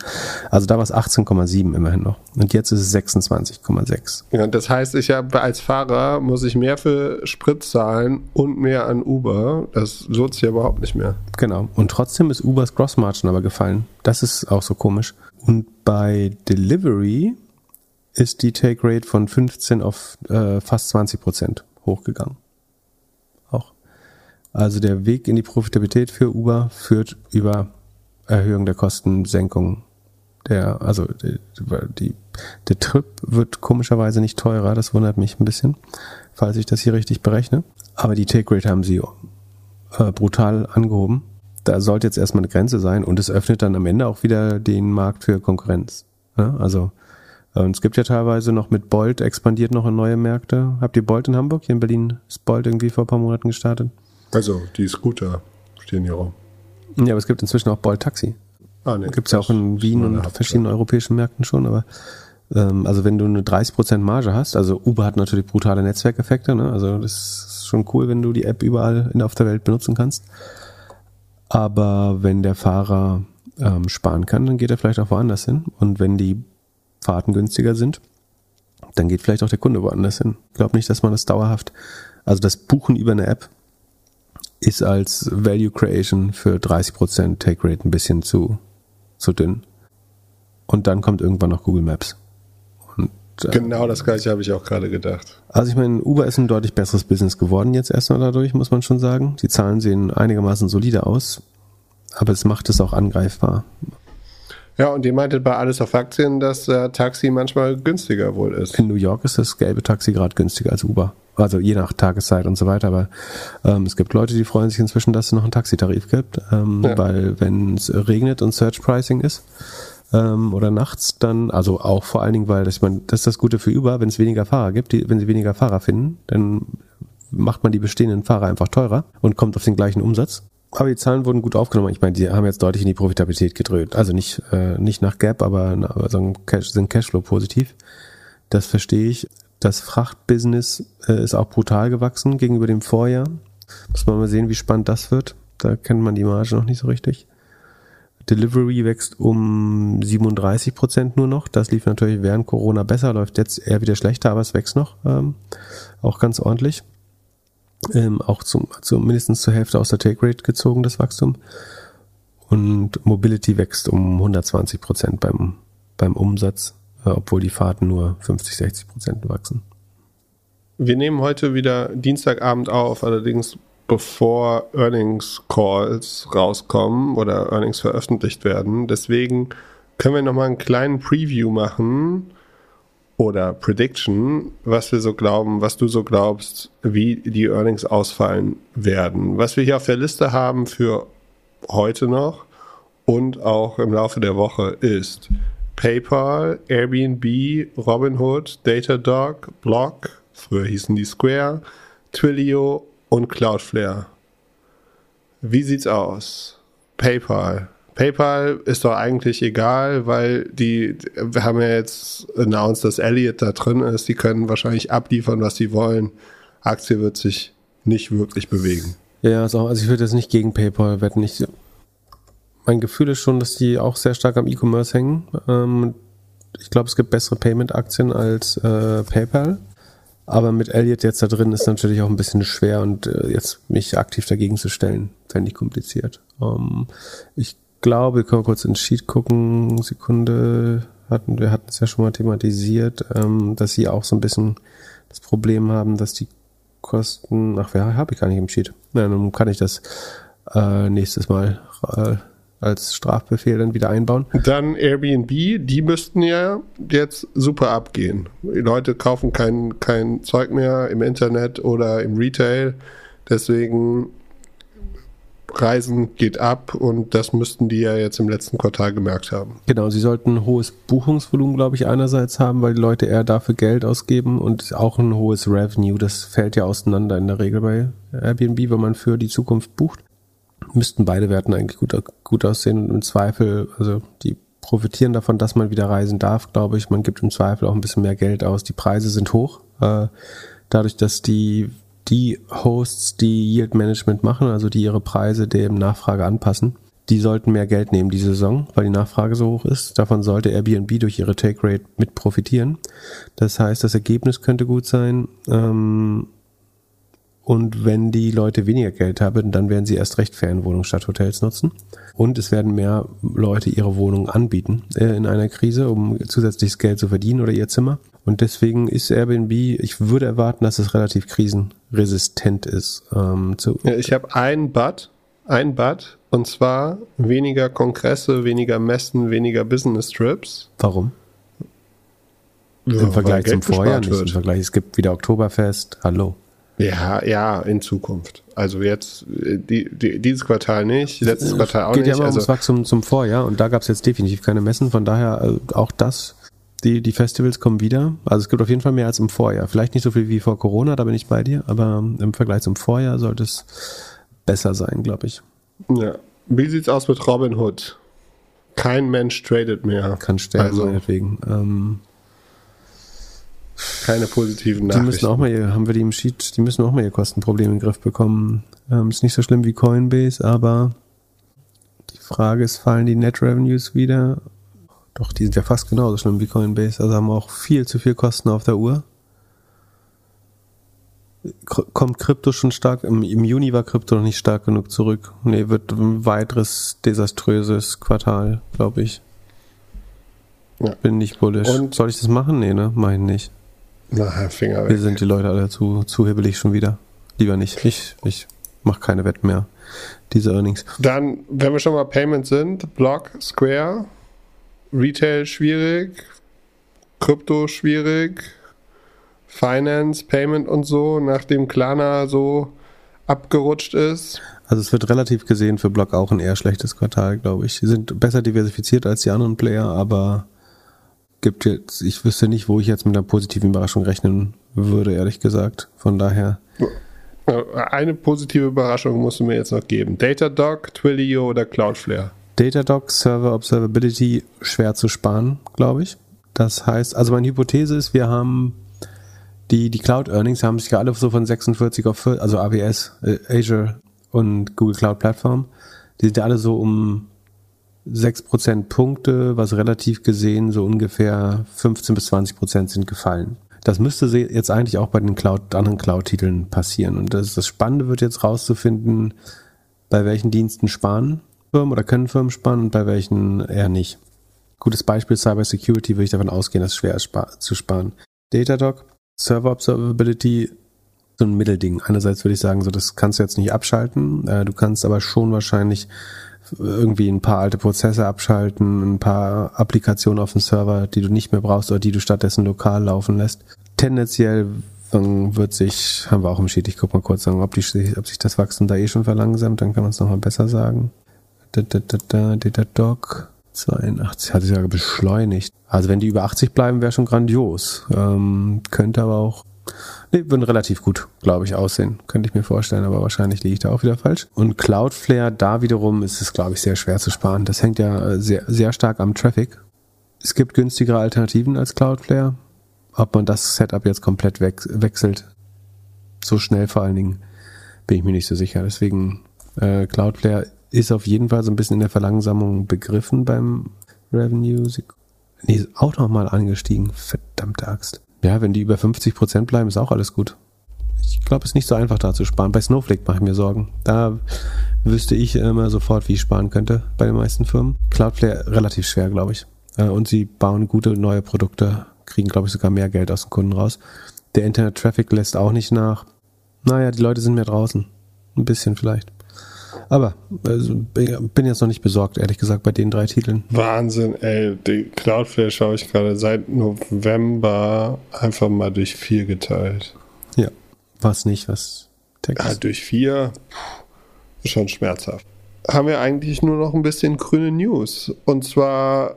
Also da war es 18,7 immerhin noch. Und jetzt ist es 26,6. Ja, das heißt, ich habe als Fahrer muss ich mehr für Sprit zahlen und mehr an Uber. Das lohnt sich ja überhaupt nicht mehr. Genau. Und trotzdem ist Ubers Gross Margin aber gefallen. Das ist auch so komisch. Und bei Delivery ist die Take Rate von 15 auf äh, fast 20 Prozent hochgegangen. Also der Weg in die Profitabilität für Uber führt über Erhöhung der Kosten, Senkung der, also die, die, der Trip wird komischerweise nicht teurer, das wundert mich ein bisschen, falls ich das hier richtig berechne. Aber die Take Rate haben sie äh, brutal angehoben. Da sollte jetzt erstmal eine Grenze sein und es öffnet dann am Ende auch wieder den Markt für Konkurrenz. Ja, also äh, es gibt ja teilweise noch mit Bolt expandiert noch in neue Märkte. Habt ihr Bolt in Hamburg? Hier in Berlin ist Bolt irgendwie vor ein paar Monaten gestartet. Also, die Scooter stehen hier rum. Ja, aber es gibt inzwischen auch Bolt Taxi. Ah, nee, Gibt es ja auch in Wien und verschiedenen europäischen Märkten schon, aber ähm, also wenn du eine 30% Marge hast, also Uber hat natürlich brutale Netzwerkeffekte, ne? also das ist schon cool, wenn du die App überall in, auf der Welt benutzen kannst. Aber wenn der Fahrer ähm, sparen kann, dann geht er vielleicht auch woanders hin. Und wenn die Fahrten günstiger sind, dann geht vielleicht auch der Kunde woanders hin. Ich glaube nicht, dass man das dauerhaft, also das Buchen über eine App ist als Value Creation für 30% Take Rate ein bisschen zu, zu dünn. Und dann kommt irgendwann noch Google Maps. Und, äh, genau das gleiche habe ich auch gerade gedacht. Also ich meine, Uber ist ein deutlich besseres Business geworden jetzt erstmal dadurch, muss man schon sagen. Die Zahlen sehen einigermaßen solide aus, aber es macht es auch angreifbar. Ja, und ihr meintet bei Alles auf Aktien, dass äh, Taxi manchmal günstiger wohl ist. In New York ist das gelbe Taxi gerade günstiger als Uber. Also je nach Tageszeit und so weiter. Aber ähm, es gibt Leute, die freuen sich inzwischen, dass es noch einen Taxitarif gibt. Ähm, ja. Weil wenn es regnet und Search Pricing ist ähm, oder nachts, dann, also auch vor allen Dingen, weil das, ich meine, das ist das Gute für Uber, wenn es weniger Fahrer gibt, die, wenn sie weniger Fahrer finden, dann macht man die bestehenden Fahrer einfach teurer und kommt auf den gleichen Umsatz. Aber die Zahlen wurden gut aufgenommen. Ich meine, die haben jetzt deutlich in die Profitabilität gedröhnt. Also nicht, äh, nicht nach Gap, aber, aber sind Cashflow positiv. Das verstehe ich. Das Frachtbusiness äh, ist auch brutal gewachsen gegenüber dem Vorjahr. Muss man mal sehen, wie spannend das wird. Da kennt man die Marge noch nicht so richtig. Delivery wächst um 37 Prozent nur noch. Das lief natürlich während Corona besser, läuft jetzt eher wieder schlechter, aber es wächst noch. Ähm, auch ganz ordentlich ähm, auch zum, zum, mindestens zur Hälfte aus der Take Rate gezogen, das Wachstum. Und Mobility wächst um 120 Prozent beim, beim Umsatz, äh, obwohl die Fahrten nur 50, 60 Prozent wachsen. Wir nehmen heute wieder Dienstagabend auf, allerdings bevor Earnings Calls rauskommen oder Earnings veröffentlicht werden. Deswegen können wir nochmal einen kleinen Preview machen oder Prediction, was wir so glauben, was du so glaubst, wie die Earnings ausfallen werden. Was wir hier auf der Liste haben für heute noch und auch im Laufe der Woche ist PayPal, Airbnb, Robinhood, Datadog, Block, früher hießen die Square, Twilio und Cloudflare. Wie sieht's aus? PayPal, PayPal ist doch eigentlich egal, weil die, wir haben ja jetzt announced, dass Elliot da drin ist. Die können wahrscheinlich abliefern, was sie wollen. Aktie wird sich nicht wirklich bewegen. Ja, also, also ich würde jetzt nicht gegen PayPal wetten. Ich, mein Gefühl ist schon, dass die auch sehr stark am E-Commerce hängen. Ähm, ich glaube, es gibt bessere Payment-Aktien als äh, PayPal. Aber mit Elliot jetzt da drin ist natürlich auch ein bisschen schwer und äh, jetzt mich aktiv dagegen zu stellen, fände ich kompliziert. Ähm, ich glaube, wir können kurz ins Sheet gucken. Sekunde. Hatten, wir hatten es ja schon mal thematisiert, ähm, dass sie auch so ein bisschen das Problem haben, dass die Kosten. Ach, wer habe ich gar nicht im Sheet. Na, dann kann ich das äh, nächstes Mal äh, als Strafbefehl dann wieder einbauen. Dann Airbnb, die müssten ja jetzt super abgehen. Die Leute kaufen kein, kein Zeug mehr im Internet oder im Retail. Deswegen Reisen geht ab und das müssten die ja jetzt im letzten Quartal gemerkt haben. Genau, sie sollten ein hohes Buchungsvolumen, glaube ich, einerseits haben, weil die Leute eher dafür Geld ausgeben und auch ein hohes Revenue. Das fällt ja auseinander in der Regel bei Airbnb, wenn man für die Zukunft bucht. Müssten beide Werten eigentlich gut, gut aussehen und im Zweifel, also die profitieren davon, dass man wieder reisen darf, glaube ich. Man gibt im Zweifel auch ein bisschen mehr Geld aus. Die Preise sind hoch. Äh, dadurch, dass die die Hosts, die Yield Management machen, also die ihre Preise dem Nachfrage anpassen, die sollten mehr Geld nehmen die Saison, weil die Nachfrage so hoch ist. Davon sollte Airbnb durch ihre Take Rate mit profitieren. Das heißt, das Ergebnis könnte gut sein. Ähm, und wenn die Leute weniger Geld haben, dann werden sie erst recht Ferienwohnungen statt Hotels nutzen. Und es werden mehr Leute ihre Wohnung anbieten äh, in einer Krise, um zusätzliches Geld zu verdienen oder ihr Zimmer. Und deswegen ist Airbnb, ich würde erwarten, dass es relativ krisenresistent ist. Ähm, ja, ich habe ein Bad, ein Bad, und zwar weniger Kongresse, weniger Messen, weniger Business Trips. Warum? Ja, Im Vergleich zum Vorjahr nicht. Im Vergleich, es gibt wieder Oktoberfest. Hallo. Ja, ja, in Zukunft. Also jetzt die, die, dieses Quartal nicht, letztes Quartal auch Geht nicht. Geht ja immer also ums Wachstum zum Vorjahr und da gab es jetzt definitiv keine Messen. Von daher äh, auch das die, die Festivals kommen wieder. Also es gibt auf jeden Fall mehr als im Vorjahr. Vielleicht nicht so viel wie vor Corona, da bin ich bei dir, aber im Vergleich zum Vorjahr sollte es besser sein, glaube ich. Ja. Wie sieht's aus mit Robin Hood? Kein Mensch tradet mehr. Kann sterben, also, meinetwegen. Ähm, keine positiven Nachrichten. Die müssen auch mal, ihr, haben wir die im Sheet, die müssen auch mal ihr Kostenproblem in den Griff bekommen. Ähm, ist nicht so schlimm wie Coinbase, aber die Frage ist, fallen die Net Revenues wieder doch, die sind ja fast genauso schlimm wie Coinbase. Also haben auch viel zu viel Kosten auf der Uhr. kommt Krypto schon stark? Im, Im, Juni war Krypto noch nicht stark genug zurück. Nee, wird ein weiteres desaströses Quartal, glaube ich. Ja. Bin nicht bullish. Und Soll ich das machen? Nee, ne? Mein nicht. Na, Finger weg. Hier sind die Leute alle zu, zu hibbelig schon wieder. Lieber nicht. Ich, ich mach keine Wetten mehr. Diese Earnings. Dann, wenn wir schon mal Payment sind, Block, Square, Retail schwierig, Krypto schwierig, Finance, Payment und so, nachdem Klarna so abgerutscht ist. Also es wird relativ gesehen für Block auch ein eher schlechtes Quartal, glaube ich. Sie sind besser diversifiziert als die anderen Player, aber gibt jetzt, ich wüsste nicht, wo ich jetzt mit einer positiven Überraschung rechnen würde, ehrlich gesagt. Von daher. Eine positive Überraschung musst du mir jetzt noch geben. Datadog, Twilio oder Cloudflare? Datadog, Server Observability, schwer zu sparen, glaube ich. Das heißt, also meine Hypothese ist, wir haben die, die Cloud Earnings haben sich ja alle so von 46 auf 40, also AWS, äh, Azure und Google Cloud Plattform. Die sind ja alle so um 6% Punkte, was relativ gesehen so ungefähr 15 bis 20% sind gefallen. Das müsste jetzt eigentlich auch bei den Cloud, anderen Cloud-Titeln passieren. Und das, das Spannende wird jetzt rauszufinden, bei welchen Diensten sparen Firmen oder können Firmen sparen und bei welchen eher nicht. Gutes Beispiel Cyber Security würde ich davon ausgehen, dass es schwer ist zu sparen. Datadog, Server Observability, so ein Mittelding. Einerseits würde ich sagen, so das kannst du jetzt nicht abschalten. Äh, du kannst aber schon wahrscheinlich irgendwie ein paar alte Prozesse abschalten, ein paar Applikationen auf dem Server, die du nicht mehr brauchst oder die du stattdessen lokal laufen lässt. Tendenziell wird sich, haben wir auch im Sheet, ich guck mal kurz sagen, ob, die, ob sich das Wachstum da eh schon verlangsamt, dann kann man es nochmal besser sagen. Da, da, da, da, Datadog 82 hat sich ja beschleunigt. Also wenn die über 80 bleiben, wäre schon grandios. Ähm, könnte aber auch Nee, würden relativ gut, glaube ich, aussehen. Könnte ich mir vorstellen, aber wahrscheinlich liege ich da auch wieder falsch. Und Cloudflare, da wiederum ist es, glaube ich, sehr schwer zu sparen. Das hängt ja äh, sehr, sehr stark am Traffic. Es gibt günstigere Alternativen als Cloudflare. Ob man das Setup jetzt komplett wechselt, so schnell vor allen Dingen, bin ich mir nicht so sicher. Deswegen, äh, Cloudflare ist auf jeden Fall so ein bisschen in der Verlangsamung begriffen beim Revenue. Nee, ist auch nochmal angestiegen. Verdammte Axt. Ja, wenn die über 50 Prozent bleiben, ist auch alles gut. Ich glaube, es ist nicht so einfach da zu sparen. Bei Snowflake mache ich mir Sorgen. Da wüsste ich immer sofort, wie ich sparen könnte bei den meisten Firmen. Cloudflare relativ schwer, glaube ich. Äh, und sie bauen gute neue Produkte, kriegen, glaube ich, sogar mehr Geld aus den Kunden raus. Der Internet-Traffic lässt auch nicht nach. Naja, die Leute sind mehr draußen. Ein bisschen vielleicht. Aber also, bin jetzt noch nicht besorgt, ehrlich gesagt, bei den drei Titeln. Wahnsinn, ey. Die Cloudflare schaue ich gerade seit November einfach mal durch vier geteilt. Ja, was nicht, was Text. Ja, durch vier ist schon schmerzhaft. Haben wir eigentlich nur noch ein bisschen grüne News. Und zwar äh,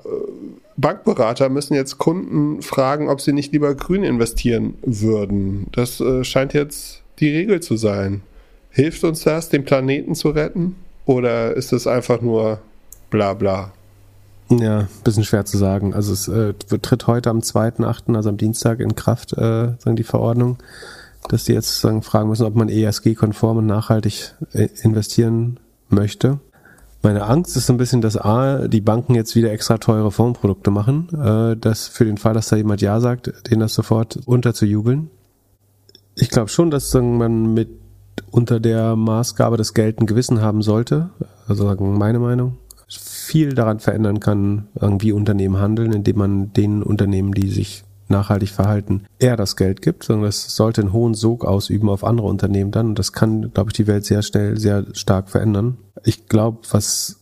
Bankberater müssen jetzt Kunden fragen, ob sie nicht lieber grün investieren würden. Das äh, scheint jetzt die Regel zu sein. Hilft uns das, den Planeten zu retten? Oder ist es einfach nur bla bla? Ja, bisschen schwer zu sagen. Also es äh, tritt heute am 2.8., also am Dienstag in Kraft, äh, sagen die Verordnung, dass die jetzt sagen, fragen müssen, ob man ESG-konform und nachhaltig äh, investieren möchte. Meine Angst ist so ein bisschen, dass A, die Banken jetzt wieder extra teure Fondsprodukte machen, äh, dass für den Fall, dass da jemand Ja sagt, denen das sofort unterzujubeln. Ich glaube schon, dass sagen, man mit unter der Maßgabe des geltenden Gewissen haben sollte, also meine Meinung, viel daran verändern kann, wie Unternehmen handeln, indem man den Unternehmen, die sich nachhaltig verhalten, eher das Geld gibt, sondern das sollte einen hohen Sog ausüben auf andere Unternehmen dann. Und das kann, glaube ich, die Welt sehr schnell, sehr stark verändern. Ich glaube, was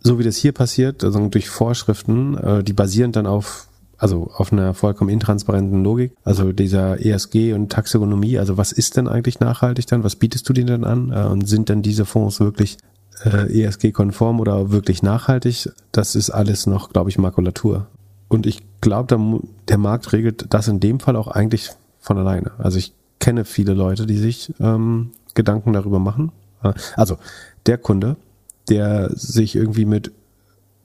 so wie das hier passiert, also durch Vorschriften, äh, die basieren dann auf also auf einer vollkommen intransparenten Logik, also dieser ESG und Taxonomie, also was ist denn eigentlich nachhaltig dann, was bietest du denen denn an äh, und sind denn diese Fonds wirklich äh, ESG-konform oder wirklich nachhaltig? Das ist alles noch, glaube ich, Makulatur. Und ich glaube, der Markt regelt das in dem Fall auch eigentlich von alleine. Also ich kenne viele Leute, die sich ähm, Gedanken darüber machen. Äh, also der Kunde, der sich irgendwie mit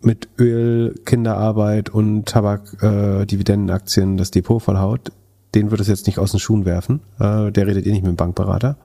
mit Öl, Kinderarbeit und Tabak, äh, Dividendenaktien das Depot vollhaut, den wird es jetzt nicht aus den Schuhen werfen. Äh, der redet eh nicht mit dem Bankberater.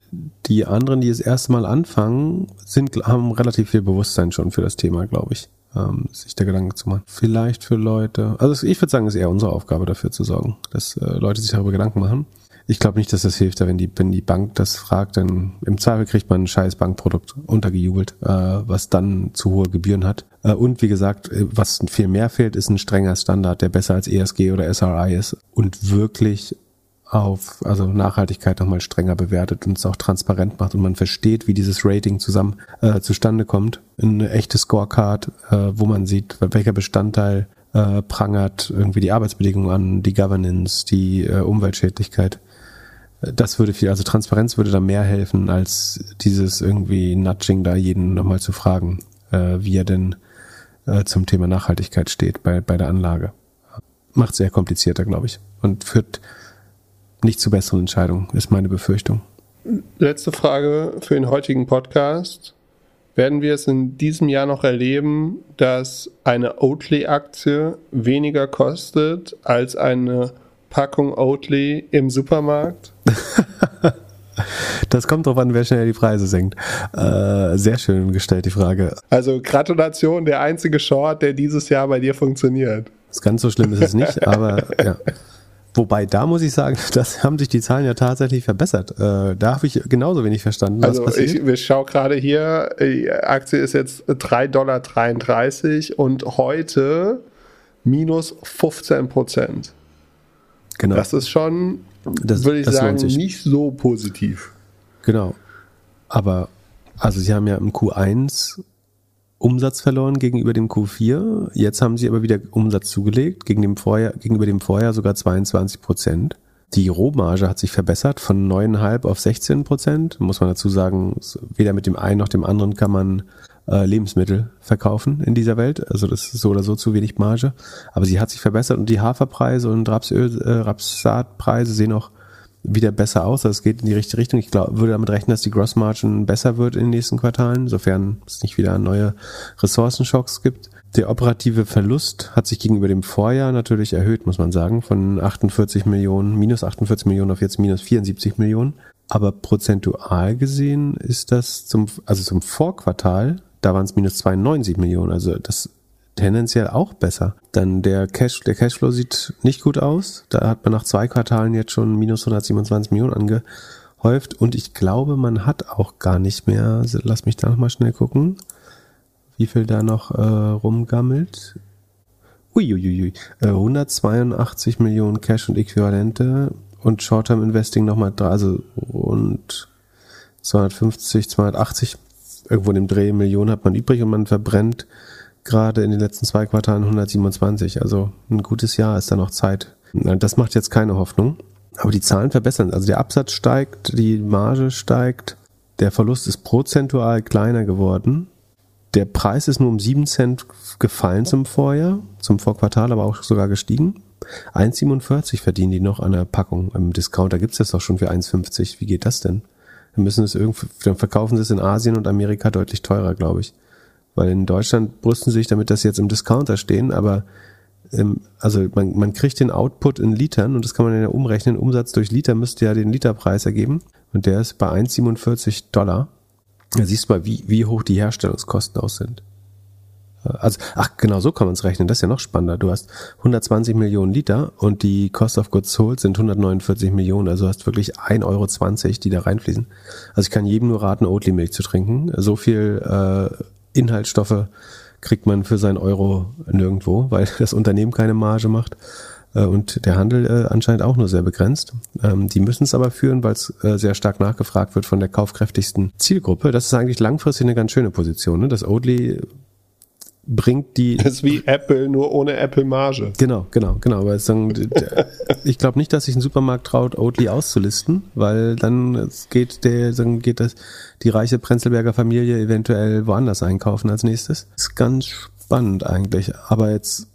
Die anderen, die das erste Mal anfangen, sind, haben relativ viel Bewusstsein schon für das Thema, glaube ich. Ähm, sich da Gedanken zu machen. Vielleicht für Leute, also ich würde sagen, es ist eher unsere Aufgabe dafür zu sorgen, dass äh, Leute sich darüber Gedanken machen. ich glaube nicht, dass das hilft, wenn die, wenn die Bank das fragt, dann im Zweifel kriegt man ein scheiß Bankprodukt untergejubelt, äh, was dann zu hohe Gebühren hat. Äh, und wie gesagt, äh, was viel mehr fehlt, ist ein strenger Standard, der besser als ESG oder SRI ist und wirklich auf also Nachhaltigkeit nochmal strenger bewertet und es auch transparent macht und man versteht, wie dieses Rating zusammen äh, zustande kommt. Eine echte Scorecard, äh, wo man sieht, welcher Bestandteil äh, prangert irgendwie die Arbeitsbedingungen an, die Governance, die äh, Umweltschädlichkeit. Das würde viel, also Transparenz würde da mehr helfen, als dieses irgendwie Nudging da jeden nochmal zu fragen, äh, wie er denn äh, zum Thema Nachhaltigkeit steht bei, bei der Anlage. Macht sehr komplizierter, glaube ich. Und führt nicht zu besseren Entscheidungen, ist meine Befürchtung. Letzte Frage für den heutigen Podcast. Werden wir es in diesem Jahr noch erleben, dass eine Oatly-Aktie weniger kostet als eine Packung Oatly im Supermarkt? Das kommt drauf an, wer schnell die Preise senkt. Äh, sehr schön gestellt, die Frage. Also Gratulation, der einzige Short, der dieses Jahr bei dir funktioniert. Das ganz so schlimm ist es nicht, aber ja. Wobei, da muss ich sagen, das haben sich die Zahlen ja tatsächlich verbessert. Äh, da habe ich genauso wenig verstanden. Was also passiert. ich, ich schaue gerade hier, die Aktie ist jetzt 3,33 Dollar und heute minus 15 Prozent. Genau. Das ist schon, das, würde ich sagen, nicht so positiv. Genau. Aber, also sie haben ja im Q1 Umsatz verloren gegenüber dem Q4. Jetzt haben sie aber wieder Umsatz zugelegt, gegen dem Vorjahr, gegenüber dem Vorjahr sogar 22 Prozent. Die Rohmarge hat sich verbessert von 9,5 auf 16 Prozent. Muss man dazu sagen, weder mit dem einen noch dem anderen kann man äh, Lebensmittel verkaufen in dieser Welt. Also das ist so oder so zu wenig Marge. Aber sie hat sich verbessert und die Haferpreise und Rapsöl, äh, Rapsatpreise sehen auch wieder besser aus. Also es geht in die richtige Richtung. Ich glaube, würde damit rechnen, dass die Grossmargin besser wird in den nächsten Quartalen, sofern es nicht wieder neue Ressourcenschocks gibt. Der operative Verlust hat sich gegenüber dem Vorjahr natürlich erhöht, muss man sagen, von 48 Millionen, minus 48 Millionen auf jetzt minus 74 Millionen. Aber prozentual gesehen ist das zum, also zum Vorquartal, da waren es minus 92 Millionen. Also das tendenziell auch besser. Dann der Cash, der Cashflow sieht nicht gut aus. Da hat man nach zwei Quartalen jetzt schon minus 127 Millionen angehäuft und ich glaube, man hat auch gar nicht mehr, lass mich da nochmal schnell gucken, wie viel da noch äh, rumgammelt. Uiuiui, äh, 182 Millionen Cash und Äquivalente und Short-Term Investing nochmal, also rund 250, 280, irgendwo in dem Dreh Millionen hat man übrig und man verbrennt gerade in den letzten zwei Quartalen 127. Also ein gutes Jahr ist da noch Zeit. Das macht jetzt keine Hoffnung. Aber die Zahlen verbessern. Also der Absatz steigt, die Marge steigt, der Verlust ist prozentual kleiner geworden. Der Preis ist nur um 7 Cent gefallen zum Vorjahr, zum Vorquartal aber auch sogar gestiegen. 1,47 verdienen die noch an der Packung. Im Discounter gibt es das doch schon für 1,50. Wie geht das denn? Dann müssen es irgendwie, dann verkaufen sie es in Asien und Amerika deutlich teurer, glaube ich. Weil in Deutschland brüsten sie sich damit, dass sie jetzt im Discounter stehen, aber ähm, also man, man kriegt den Output in Litern und das kann man ja umrechnen. Umsatz durch Liter müsste ja den Literpreis ergeben und der ist bei 1,47 Dollar. Da siehst du mal, wie, wie hoch die Herstellungskosten aus sind. Also, ach, genau so kann man es rechnen. Das ist ja noch spannender. Du hast 120 Millionen Liter und die Cost of Goods Sold sind 149 Millionen. Also hast wirklich 1,20 Euro, die da reinfließen. Also ich kann jedem nur raten, Oatly-Milch zu trinken. So viel äh, Inhaltsstoffe kriegt man für seinen Euro nirgendwo, weil das Unternehmen keine Marge macht äh, und der Handel äh, anscheinend auch nur sehr begrenzt. Ähm, die müssen es aber führen, weil es äh, sehr stark nachgefragt wird von der kaufkräftigsten Zielgruppe. Das ist eigentlich langfristig eine ganz schöne Position. Ne? Das Oatly bringt die. Das ist wie Apple, nur ohne Apple-Marge. Genau, genau, genau. Aber ich glaube nicht, dass sich ein Supermarkt traut, Oatly auszulisten, weil dann geht der, dann geht das, die reiche Prenzlberger Familie eventuell woanders einkaufen als nächstes. Ist ganz spannend eigentlich. Aber jetzt,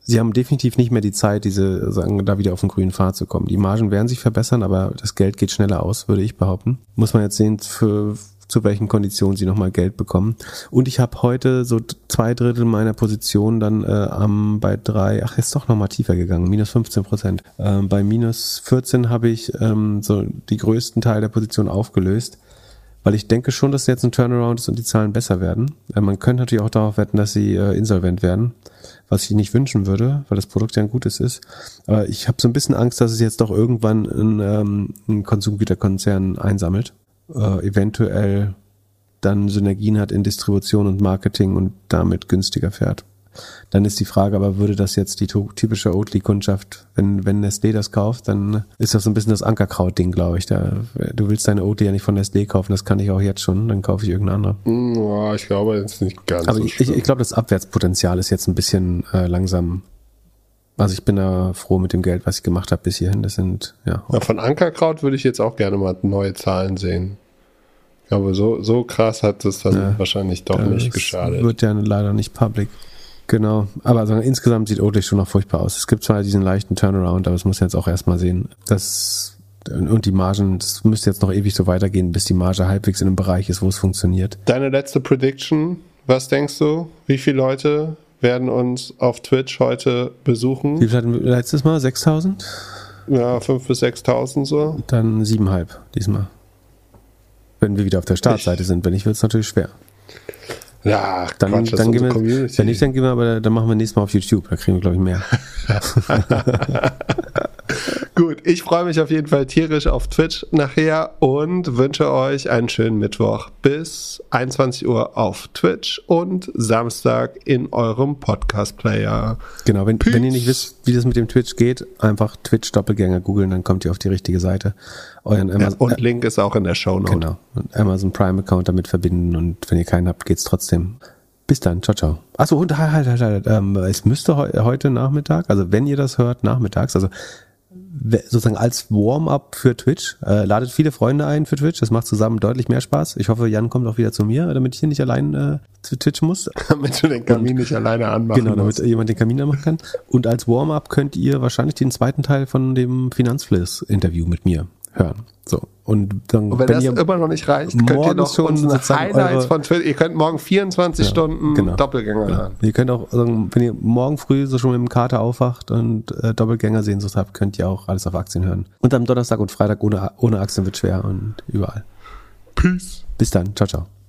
sie haben definitiv nicht mehr die Zeit, diese, sagen, da wieder auf den grünen Pfad zu kommen. Die Margen werden sich verbessern, aber das Geld geht schneller aus, würde ich behaupten. Muss man jetzt sehen, für, zu welchen Konditionen sie nochmal Geld bekommen. Und ich habe heute so zwei Drittel meiner Position dann äh, am bei drei, ach ist doch nochmal tiefer gegangen, minus 15 Prozent. Ähm, bei minus 14 habe ich ähm, so die größten Teil der Position aufgelöst, weil ich denke schon, dass jetzt ein Turnaround ist und die Zahlen besser werden. Äh, man könnte natürlich auch darauf wetten, dass sie äh, insolvent werden, was ich nicht wünschen würde, weil das Produkt ja ein gutes ist. Aber ich habe so ein bisschen Angst, dass es jetzt doch irgendwann ein, ähm, ein Konsumgüterkonzern einsammelt, äh, eventuell dann Synergien hat in Distribution und Marketing und damit günstiger fährt. Dann ist die Frage, aber würde das jetzt die typische Oatly-Kundschaft, wenn, wenn Nestlé das kauft, dann ist das so ein bisschen das Ankerkraut-Ding, glaube ich. Da, du willst deine Oatly ja nicht von Nestlé kaufen, das kann ich auch jetzt schon, dann kaufe ich irgendeine andere. Ja, ich glaube, das ist nicht ganz aber so ich, ich, ich glaube, das Abwärtspotenzial ist jetzt ein bisschen äh, langsam. Also ich bin da froh mit dem Geld, was ich gemacht habe bis hierhin. Das sind, ja. ja von Ankerkraut würde ich jetzt auch gerne mal neue Zahlen sehen. Ich glaube, so, so krass hat es dann ja, wahrscheinlich doch nicht geschadet. Wird ja leider nicht public. Genau, aber also insgesamt sieht Oatly schon noch furchtbar aus. Es gibt zwar diesen leichten Turnaround, aber es muss jetzt auch erstmal sehen. Das und die Margen, das müsste jetzt noch ewig so weitergehen, bis die Marge halbwegs in einem Bereich ist, wo es funktioniert. Deine letzte Prediction, was denkst du? Wie viele Leute werden uns auf Twitch heute besuchen? Wie viel hatten wir letztes Mal? 6000? Ja, 5.000 bis 6.000 so. Dann 7,5 diesmal. Wenn wir wieder auf der Startseite ich. sind. Wenn nicht, wird es natürlich schwer. Ja, dann, Quatsch, dann gehen wir, Community. wenn nicht, dann gehen wir, aber dann machen wir nächstes Mal auf YouTube. Da kriegen wir, glaube ich, mehr. Gut, ich freue mich auf jeden Fall tierisch auf Twitch nachher und wünsche euch einen schönen Mittwoch bis 21 Uhr auf Twitch und Samstag in eurem Podcast-Player. Genau, wenn, wenn, ihr nicht wisst, wie das mit dem Twitch geht, einfach Twitch-Doppelgänger googeln, dann kommt ihr auf die richtige Seite. Euren Amazon, ja, und Link ist auch in der Show Note. Genau, und Amazon Prime-Account damit verbinden und wenn ihr keinen habt, geht's trotzdem. Bis dann, ciao, ciao. Achso, und halt, halt, halt, halt ähm, es müsste he heute Nachmittag, also wenn ihr das hört, nachmittags, also sozusagen als Warm-up für Twitch. Äh, ladet viele Freunde ein für Twitch. Das macht zusammen deutlich mehr Spaß. Ich hoffe, Jan kommt auch wieder zu mir, damit ich hier nicht allein äh, zu Twitch muss. damit du den Kamin Und, nicht alleine anmachen Genau, damit musst. jemand den Kamin anmachen kann. Und als Warm-up könnt ihr wahrscheinlich den zweiten Teil von dem Finanzfliss-Interview mit mir hören. So. Und dann, und wenn, wenn das immer noch nicht reicht, könnt ihr noch unsere Highlights von Twitter, ihr könnt morgen 24 ja, Stunden genau, Doppelgänger genau. hören. Ihr könnt auch, wenn ihr morgen früh so schon mit dem Kater aufwacht und äh, Doppelgänger-Sehnsucht habt, könnt ihr auch alles auf Aktien hören. Und am Donnerstag und Freitag ohne, ohne Aktien wird schwer und überall. Peace. Bis dann. Ciao, ciao.